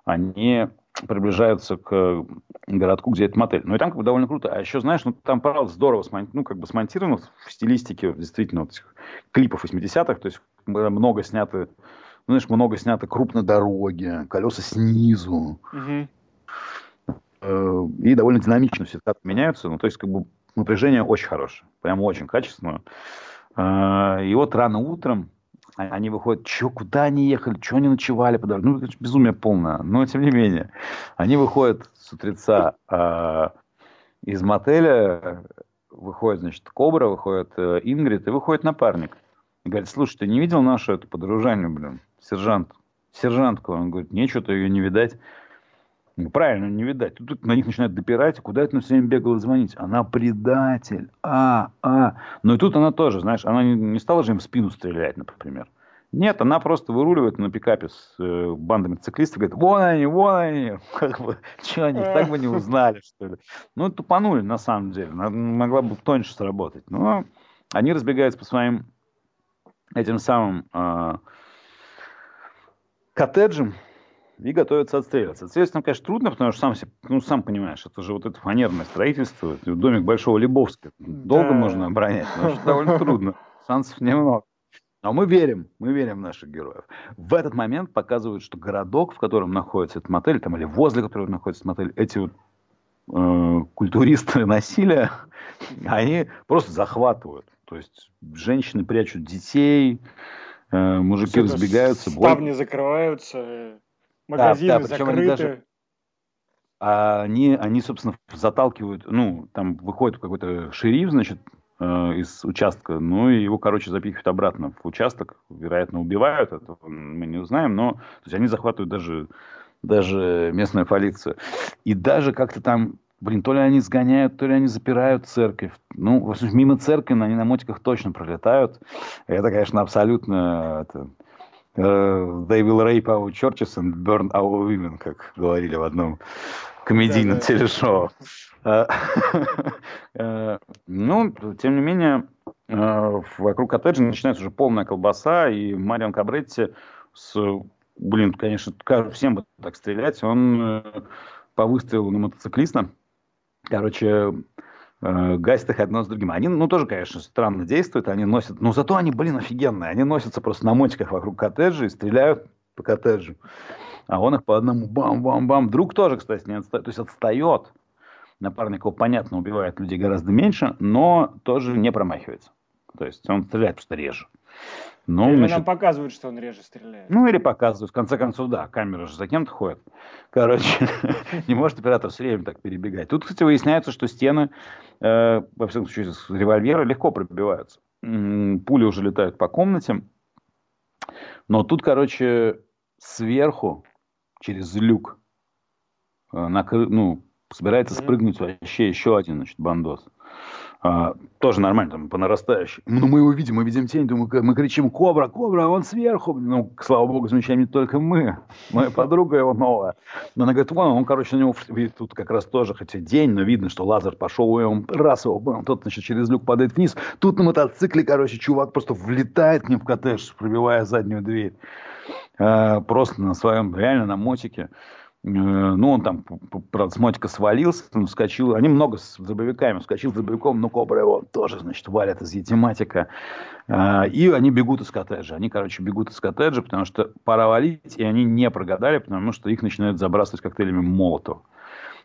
Они приближаются к городку, где это мотель. Ну и там как бы довольно круто. А еще, знаешь, ну там, правда, здорово смон... ну, как бы смонтировано в стилистике действительно вот этих клипов 80-х. То есть много снято, ну, знаешь, много снято крупно дороги, колеса снизу. Угу. Э, и довольно динамично все это меняются. Ну, то есть, как бы напряжение очень хорошее, прям очень качественное. Э, и вот рано утром они выходят, что, куда они ехали, что они ночевали по дороге. Ну, безумие полное. Но, тем не менее, они выходят с утреца э, из мотеля, выходит, значит, Кобра, выходит э, Ингрид и выходит напарник. Говорит, слушай, ты не видел нашу эту подружанию, блин, сержант? Сержантку. Он говорит, нечего-то ее не видать. Ну, правильно, не видать. Тут, на них начинают допирать, куда это на все время бегала звонить? Она предатель. А, а. Ну и тут она тоже, знаешь, она не, не стала же им в спину стрелять, например. Нет, она просто выруливает на пикапе с э, бандами циклистов, говорит, вон они, вон они, *laughs* как бы, что они, так бы не узнали, что ли. Ну, тупанули, на самом деле, могла бы тоньше сработать. Но они разбегаются по своим этим самым э, коттеджам, и готовятся отстреливаться. Отстреливаться там, конечно, трудно, потому что сам, ну, сам понимаешь, это же вот это фанерное строительство, домик Большого Лебовска. Долго да. можно оборонять, но это довольно трудно. Шансов немного. Но мы верим, мы верим в наших героев. В этот момент показывают, что городок, в котором находится этот мотель, там, или возле которого находится этот мотель, эти вот э, культуристы насилия, они просто захватывают. То есть женщины прячут детей, э, мужики разбегаются. Ставни бой... закрываются. Магазины да, да, закрыты. Они, даже, они, они, собственно, заталкивают, ну, там выходит какой-то шериф, значит, э, из участка, ну, и его, короче, запихивают обратно в участок, вероятно, убивают, это мы не узнаем, но, то есть они захватывают даже, даже местную полицию. И даже как-то там, блин, то ли они сгоняют, то ли они запирают церковь. Ну, в общем, мимо церкви они на мотиках точно пролетают. Это, конечно, абсолютно это, they will rape our churches and burn our women, как говорили в одном комедийном телешоу. Uh, *laughs* uh, ну, тем не менее, вокруг коттеджа начинается уже полная колбаса, и Марион Кабретти с, блин, конечно, всем бы так стрелять, он э, по выстрелу на мотоциклиста, короче, э, гасит их одно с другим. Они, ну, тоже, конечно, странно действуют, они носят, но зато они, блин, офигенные. Они носятся просто на мотиках вокруг коттеджа и стреляют по коттеджу. А он их по одному бам-бам-бам. Друг тоже, кстати, не отстает. То есть отстает. Напарник его, понятно, убивает людей гораздо меньше, но тоже не промахивается. То есть он стреляет просто реже. Ну, или значит, нам показывают, что он реже стреляет. Ну, или показывают. В конце концов, да, камера же за кем-то ходит. Короче, *laughs* не может оператор все время так перебегать. Тут, кстати, выясняется, что стены, э, во всяком случае, с револьвера легко пробиваются. Пули уже летают по комнате. Но тут, короче, сверху, через люк, э, накры... ну, собирается спрыгнуть вообще еще один, значит, бандос. А, тоже нормально, там, по нарастающей. Ну, мы его видим, мы видим тень, думаю, мы кричим, кобра, кобра, он сверху. Ну, слава богу, замечаем не только мы, моя подруга его новая. Но она говорит, вон, он, короче, на него, тут как раз тоже, хотя день, но видно, что лазер пошел, и он раз его, он тот, значит, через люк падает вниз. Тут на мотоцикле, короче, чувак просто влетает к ним в коттедж, пробивая заднюю дверь. А, просто на своем, реально на мотике. Э, ну, он там, правда, с мотика свалился, он вскочил. Они много с дробовиками. Вскочил с дробовиком, но Кобра его тоже, значит, валят из етематика. Э, и они бегут из коттеджа. Они, короче, бегут из коттеджа, потому что пора валить, и они не прогадали, потому что их начинают забрасывать коктейлями Молотова.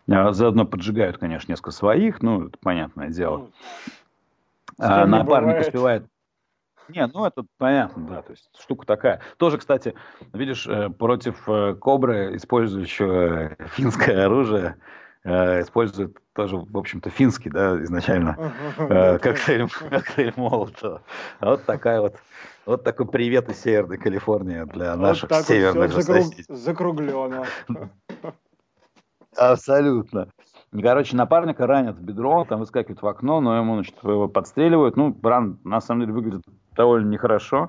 Э, заодно поджигают, конечно, несколько своих, ну, это понятное дело. Ну, напарник успевает не, ну это понятно, да, то есть штука такая. Тоже, кстати, видишь, э, против э, Кобры, использующего финское оружие, э, используют тоже, в общем-то, финский, да, изначально, коктейль, коктейль Молотова. Вот такая вот, вот такой привет из Северной Калифорнии для наших северных вот соседей. Закруглено. Абсолютно. Короче, напарника ранят в бедро, там выскакивает в окно, но ему, значит, его подстреливают. Ну, ран, на самом деле, выглядит довольно нехорошо,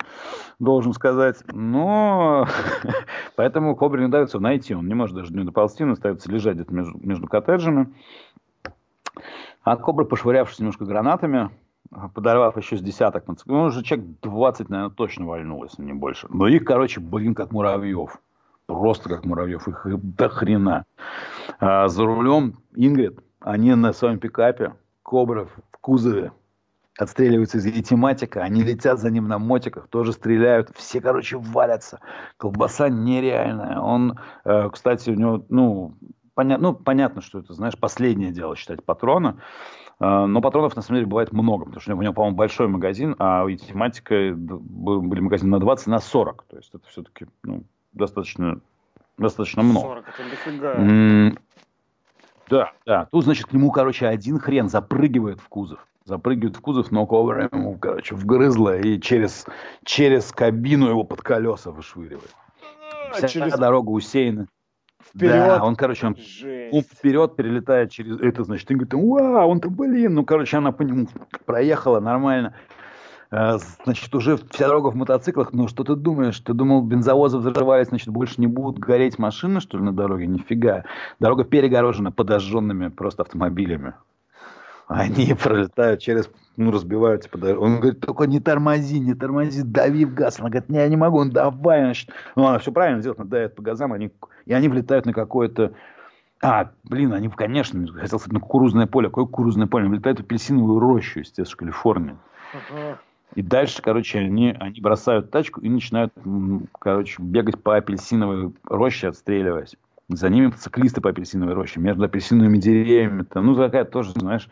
должен сказать. Но *laughs* поэтому Кобре не удается найти. Он не может даже не доползти, он остается лежать где-то между, между коттеджами. А Кобра, пошвырявшись немножко гранатами, подорвав еще с десяток, ну, уже человек 20, наверное, точно вальнулось, не больше. Но их, короче, блин, как муравьев. Просто как муравьев. Их до хрена. А за рулем Ингрид, они на своем пикапе, Кобра в кузове, отстреливаются из тематика, они летят за ним на мотиках, тоже стреляют, все, короче, валятся. Колбаса нереальная. Он, э, кстати, у него, ну, поня- ну, понятно, что это, знаешь, последнее дело считать патрона. Э, но патронов, на самом деле, бывает много, потому что у него, по-моему, большой магазин, а у тематика были магазины на 20, на 40. То есть это все-таки ну, достаточно, достаточно много. 40, это. Да, да. Тут, значит, к нему, короче, один хрен запрыгивает в кузов запрыгивает в кузов, но кобра ему, короче, вгрызла и через, через кабину его под колеса вышвыривает. Вся через дорога усеяна. вперед. Да, он, короче, он, Жесть. он вперед перелетает через это, значит, и говорит, вау, он-то, блин, ну, короче, она по нему проехала нормально. Э, Значит, уже вся дорога в мотоциклах, ну, что ты думаешь? Ты думал, бензовозы взрывались, значит, больше не будут гореть машины, что ли, на дороге? Нифига. Дорога перегорожена подожженными просто автомобилями. Они пролетают через, ну, разбиваются. подо- Он говорит, только не тормози, не тормози, дави в газ. Она говорит, не, я не могу, он давай. Значит. Ну, она все правильно делает, она давит по газам, они, и они влетают на какое-то... А, блин, они, конечно, хотел сказать, на кукурузное поле. Какое кукурузное поле? Они влетают в апельсиновую рощу, естественно, в Калифорнии. Ага. И дальше, короче, они, они бросают тачку и начинают, короче, бегать по апельсиновой роще, отстреливаясь. За ними мотоциклисты по апельсиновой роще, между апельсиновыми деревьями. Там, ну, такая тоже, знаешь,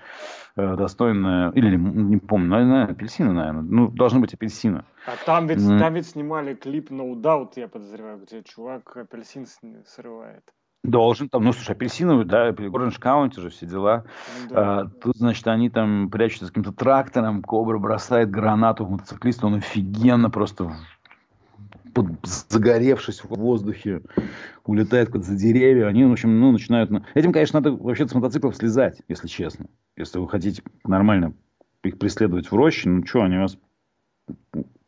э, достойная... Или, не помню, наверное, апельсины, наверное. Ну, должны быть апельсины. А там ведь, Мгм. там ведь снимали клип No Doubt, я подозреваю, где чувак апельсин срывает. Должен там, ну, слушай, апельсиновый, да, Orange County же, все дела. Да. А, тут, значит, они там прячутся с каким-то трактором, Кобра бросает гранату в мотоциклиста, он офигенно просто под- загоревшись в воздухе, улетает куда-то за деревья. Они, в общем, ну, начинают... на- Этим, конечно, надо вообще с мотоциклов слезать, если честно. Если вы хотите нормально их преследовать в роще, ну, что, они вас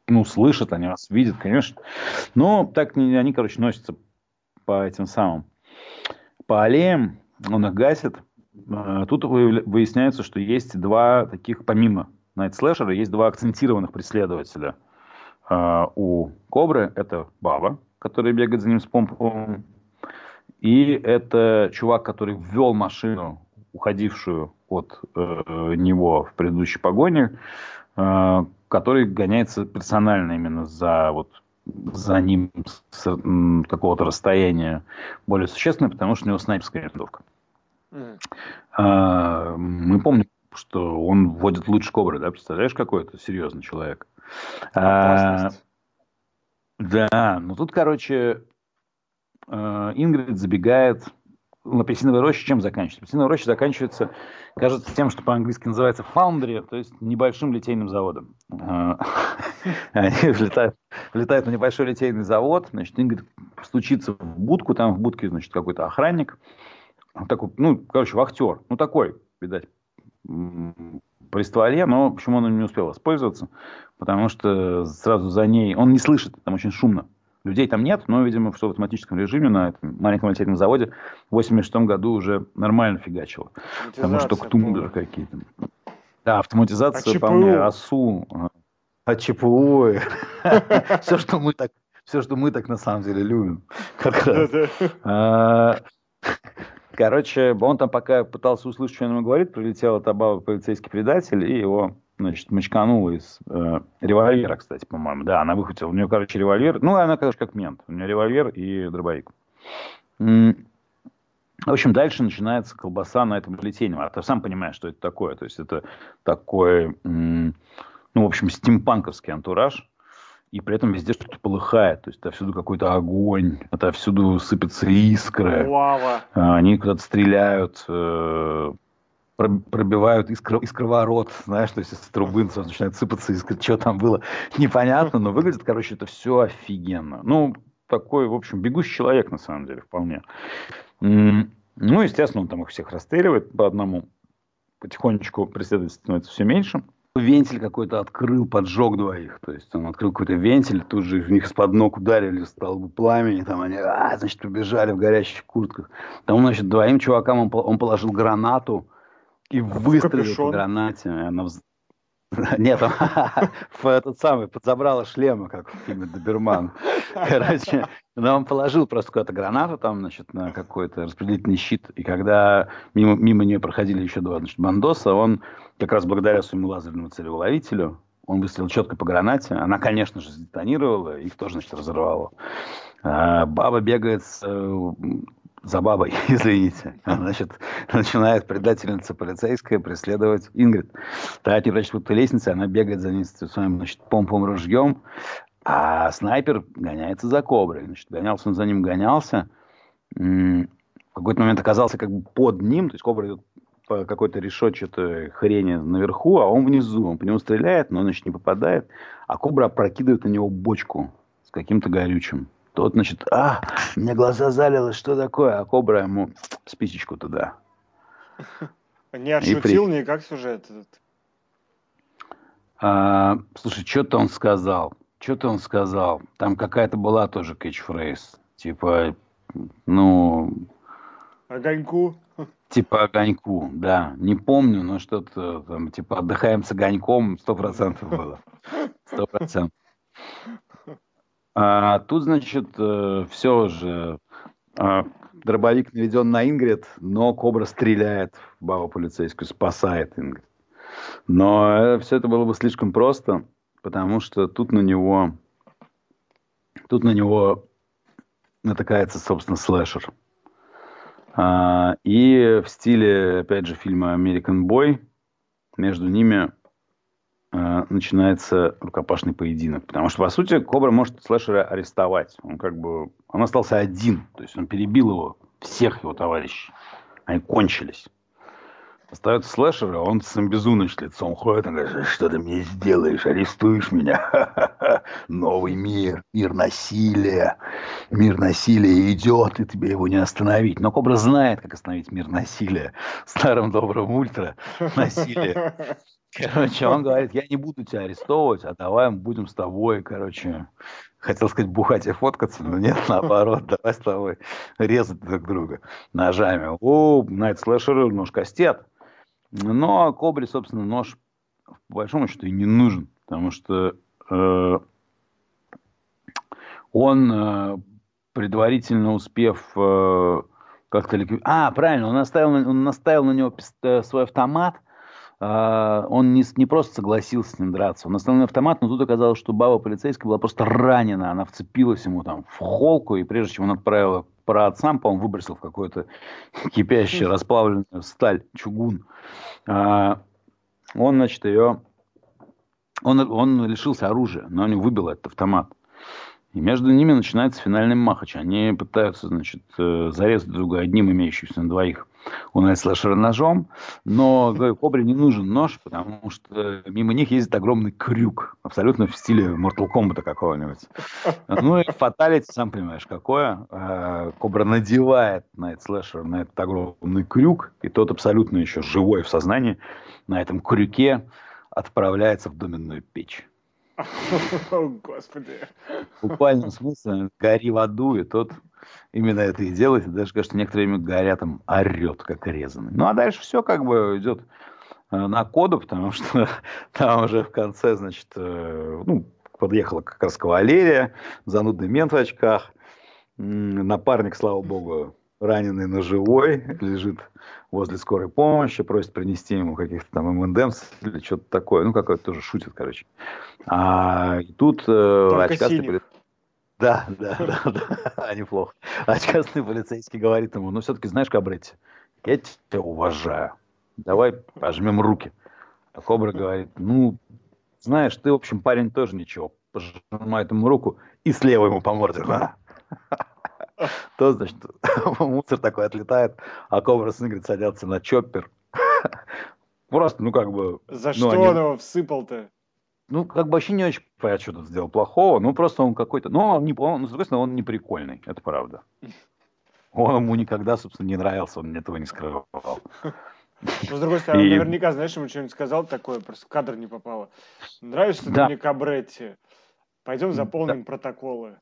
ну, слышат, они вас видят, конечно. Но так они, короче, носятся по этим самым, по аллеям, он их гасит. Э, Тут выясняется, что есть два таких, помимо Найт Слэшера, есть два акцентированных преследователя э, у Кобры. Это Баба, который бегает за ним с помпом. И это чувак, который ввел машину, уходившую от э, него в предыдущей погоне, э, который гоняется персонально именно за вот за ним с какого-то расстояния более существенное, потому что у него снайперская винтовка. А, мы помним, что он вводит лучше кобры, да, представляешь, какой это серьезный человек. А, да, ну тут, короче, э, Ингрид забегает в апельсиновой роще. Чем заканчивается? Апельсиновая роща заканчивается, кажется, тем, что по-английски называется foundry, то есть небольшим литейным заводом. Э, *laughs* Они влетают, влетают на небольшой литейный завод, значит, Ингрид стучится в будку, там в будке, значит, какой-то охранник, такой, ну, короче, вахтер, ну, такой, видать, при стволе, но почему он не успел воспользоваться? Потому что сразу за ней, он не слышит, там очень шумно. Людей там нет, но, видимо, в автоматическом режиме на этом маленьком литейном заводе в 86 году уже нормально фигачило. Потому что Автоматизация тумблеры какие-то. Да, автоматизация А ЧПУ? вполне, АСУ, а, а ЧПУ. *laughs* Все, что мы так, все, что мы так на самом деле любим. Как раз. Да-да. А, Короче, он там пока пытался услышать, что он ему говорит, прилетел от Абава полицейский предатель и его, значит, мочканула из э, револьвера, кстати, по-моему. Да, она выхватила. У нее, короче, револьвер. Ну, она, конечно, как мент. У нее револьвер и дробовик. В общем, дальше начинается колбаса на этом литейном. А ты сам понимаешь, что это такое. То есть это такой, ну, в общем, стимпанковский антураж. И при этом везде что-то полыхает. То есть отовсюду какой-то огонь, отовсюду сыпятся искры. Лава. А, Они куда-то стреляют, э, пробивают искр- искроворот, знаешь, то есть из трубы сразу начинает сыпаться искры, что там было, *laughs* непонятно, но выглядит, короче, это все офигенно. Ну, такой, в общем, бегущий человек, на самом деле, вполне. Ну, естественно, он там их всех расстреливает по одному. Потихонечку преследователь становится все меньше. Вентиль какой-то открыл, поджег двоих. То есть он открыл какой-то вентиль, тут же в них из-под ног ударили столбы пламени, там они, а, значит, побежали в горящих куртках. Там, значит, двоим чувакам он, он положил гранату и выстрелил капюшон? по гранате. она вз- *laughs* Нет, *laughs* в этот самый, подзабрала шлема, как в фильме Доберман. *laughs* Короче, но он положил просто какую-то гранату там, значит, на какой-то распределительный щит. И когда мимо, мимо нее проходили еще два, значит, бандоса, он как раз благодаря своему лазерному целеуловителю, он выстрелил четко по гранате. Она, конечно же, сдетонировала, их тоже, значит, разорвало. А баба бегает с, э, за бабой, *laughs* извините. Значит, начинает предательница полицейская преследовать Ингрид. Та они прячут по она бегает за ней с своим, значит, помповым ружьем, а снайпер гоняется за коброй. Значит, гонялся он за ним, гонялся. В какой-то момент оказался как бы под ним, то есть кобра идет по какой-то решетчатой хрени наверху, а он внизу. Он по нему стреляет, но, значит, не попадает. А кобра опрокидывает на него бочку с каким-то горючим. Тот, значит, а, мне глаза залило, что такое? А кобра ему спичечку туда. Не отшутил никак сюжет этот. А, слушай, что-то он сказал. Что-то он сказал. Там какая-то была тоже кэтчфрейз. Типа, ну... Огоньку? Типа огоньку, да. Не помню, но что-то там, типа, отдыхаем с огоньком, сто процентов было. Сто процентов. А, тут, значит, э, все же а, дробовик наведен на Ингрид, но Кобра стреляет в бабу полицейскую, спасает Ингрид. Но э, все это было бы слишком просто, потому что тут на него, тут на него натыкается, собственно, слэшер. А, и в стиле, опять же, фильма «American Boy» между ними а, начинается рукопашный поединок. Потому что, по сути, Кобра может слэшера арестовать. Он как бы... Он остался один. То есть он перебил его, всех его товарищей. Они кончились. Остается слэшер, а он с амбизуныч лицом ходит, он говорит, что ты мне сделаешь, арестуешь меня. *laughs* Новый мир, мир насилия. Мир насилия идет, и тебе его не остановить. Но Кобра знает, как остановить мир насилия. Старым добрым ультра насилие. *laughs* Короче, он говорит, я не буду тебя арестовывать, а давай мы будем с тобой, короче, хотел сказать бухать и фоткаться, но нет, *laughs* наоборот, давай с тобой резать друг друга ножами. О, Найт Слэшеру нож кастет. Но Кобре, собственно, нож по большому счету и не нужен, потому что э, он, э, предварительно успев э, как-то... А, правильно, он наставил, он наставил на него свой автомат, он не, не просто согласился с ним драться, он на автомат, но тут оказалось, что баба полицейская была просто ранена, она вцепилась ему там в холку, и прежде чем он отправил про отцам, по-моему, выбросил в какую-то *laughs* кипящую расплавленную сталь, чугун. А, он, значит, ее... Он, он лишился оружия, но он выбил этот автомат. И между ними начинается финальный махач. Они пытаются, значит, э, зарезать друга одним имеющимся на двоих у нас слэшера ножом, но Кобре не нужен нож, потому что мимо них ездит огромный крюк, абсолютно в стиле Mortal Kombat какого-нибудь. Ну и фаталити, сам понимаешь, какое. А, Кобра надевает на этот слэшер, на этот огромный крюк, и тот абсолютно еще живой в сознании на этом крюке отправляется в доменную печь. *laughs* О, Господи. В буквальном смысле гори в аду, и тот именно это и делает. И даже, кажется, некоторое время горя там орет, как резанный. Ну, а дальше все как бы идет э, на коду, потому что *laughs* там уже в конце, значит, э, ну, подъехала как раз кавалерия, занудный мент в очках, напарник, слава богу, раненый, но живой, лежит возле скорой помощи, просит принести ему каких-то там МНДМС или что-то такое. Ну, какой-то тоже шутит, короче. А и тут э, очкастый. Да, да, да, *laughs* да, неплохо. Очкастый полицейский говорит ему, ну, все-таки знаешь, Кабретти, я тебя уважаю. Давай пожмем руки. А Кобра говорит, ну, знаешь, ты, в общем, парень тоже ничего. Пожимает ему руку и слева ему по морде. На. *laughs* То, значит, *laughs* мусор такой отлетает, а Кобра с Ингрид садятся на чоппер. Просто, ну, как бы... За ну, что он его всыпал-то? Ну, как бы вообще не очень понятно, что тут сделал плохого. Ну, просто он какой-то... Ну, он не... Он, с другой стороны, он не прикольный. Это правда. Он ему никогда, собственно, не нравился. Он этого не скрывал. Ну, с другой стороны, и... наверняка, знаешь, ему что-нибудь сказал такое, просто в кадр не попало. Нравишься да. ты мне Кабретти? Пойдем заполним да. протоколы.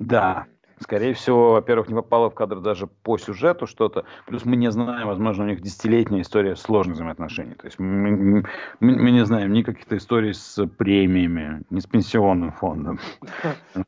Да, Скорее всего, во-первых, не попало в кадр даже по сюжету что-то. Плюс мы не знаем, возможно, у них десятилетняя история сложных взаимоотношений. То есть мы, мы, мы не знаем ни каких-то историй с премиями, ни с пенсионным фондом. *laughs*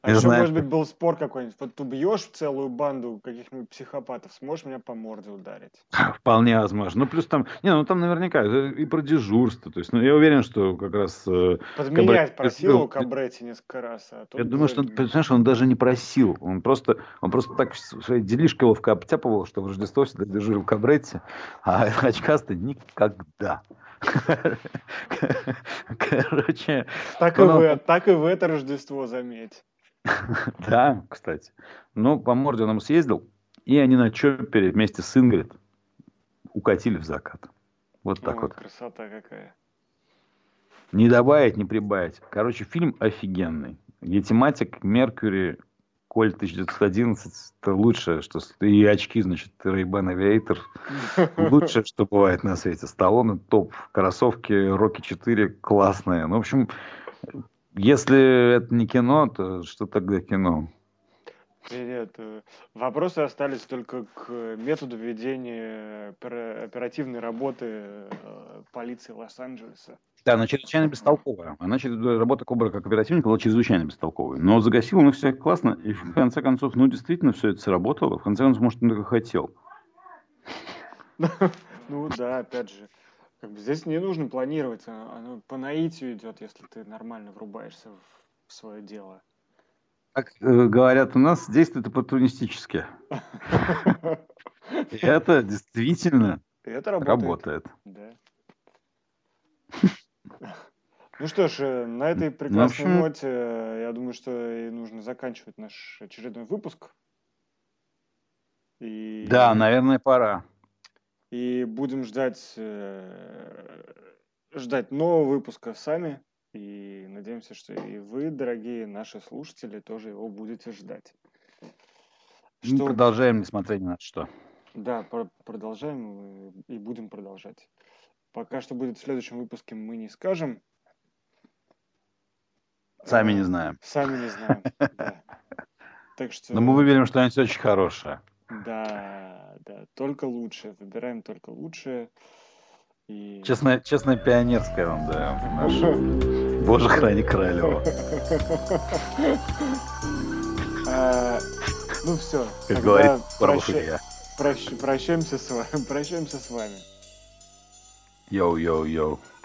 А еще, может быть, был спор какой-нибудь. Вот ты убьешь целую банду каких-нибудь психопатов, сможешь меня по морде ударить? Вполне возможно. Ну, плюс там, не, ну там наверняка и про дежурство. То есть, ну, я уверен, что как раз... Э, Подменять просил у Кабретти несколько раз. А я думаю, что, понимаешь, он даже не просил. Он просто просто, он просто так своей делишкой ловко обтяпывал, что в Рождество всегда дежурил Кабретти, а *laughs* очкастый никогда. *laughs* Короче. Так и, вы, так и в это Рождество, заметь. *laughs* Да, кстати. Ну, по морде он ему съездил, и они на Чоппере вместе с Ингрид укатили в закат. Вот так Ой, вот. Красота какая. Не добавить, не прибавить. Короче, фильм офигенный. Где тематик Меркьюри, Коль 1911, это лучшее, что... И очки, значит, Рейбан Авиатор. *laughs* Лучшее, что бывает на свете. Сталлоне топ. Кроссовки Рокки 4 классные. Ну, в общем, если это не кино, то что тогда кино? Привет. Э, Вопросы остались только к методу ведения опера- оперативной работы э, полиции Лос-Анджелеса. Да, она чрезвычайно бестолковая. Она чрез- работа Кобра как оперативника была чрезвычайно бестолковой. Но загасил он их всех классно. И в конце концов, ну, действительно, все это сработало. В конце концов, может, он только хотел. Ну да, опять же. Как бы здесь не нужно планировать, а- оно по наитию идет, если ты нормально врубаешься в свое дело. Как э, говорят у нас, действует оппортунистически. *laughs* Это действительно работает. Ну что ж, э, на этой прекрасной общем- ноте, э, я думаю, что и нужно заканчивать наш очередной выпуск. И, Да, наверное, пора. и будем ждать, э, ждать нового выпуска сами. И надеемся, что и вы, дорогие наши слушатели, тоже его будете ждать. Мы Что, продолжаем, несмотря ни на что. да, про- продолжаем и будем продолжать. Пока что будет в следующем выпуске, мы не скажем. Сами Э, не знаем. Сами не знаем. *laughs* да. Так что, Но мы выберем что-нибудь очень хорошее. да, да, только лучшее. Выбираем только лучшее. И... Честно, честно пионерское вам даем. Наше. Боже, храни Королева. А, ну все. Как говорит *laughs* прощаемся с вами. Прощаемся с вами. 有有有。Yo, yo, yo.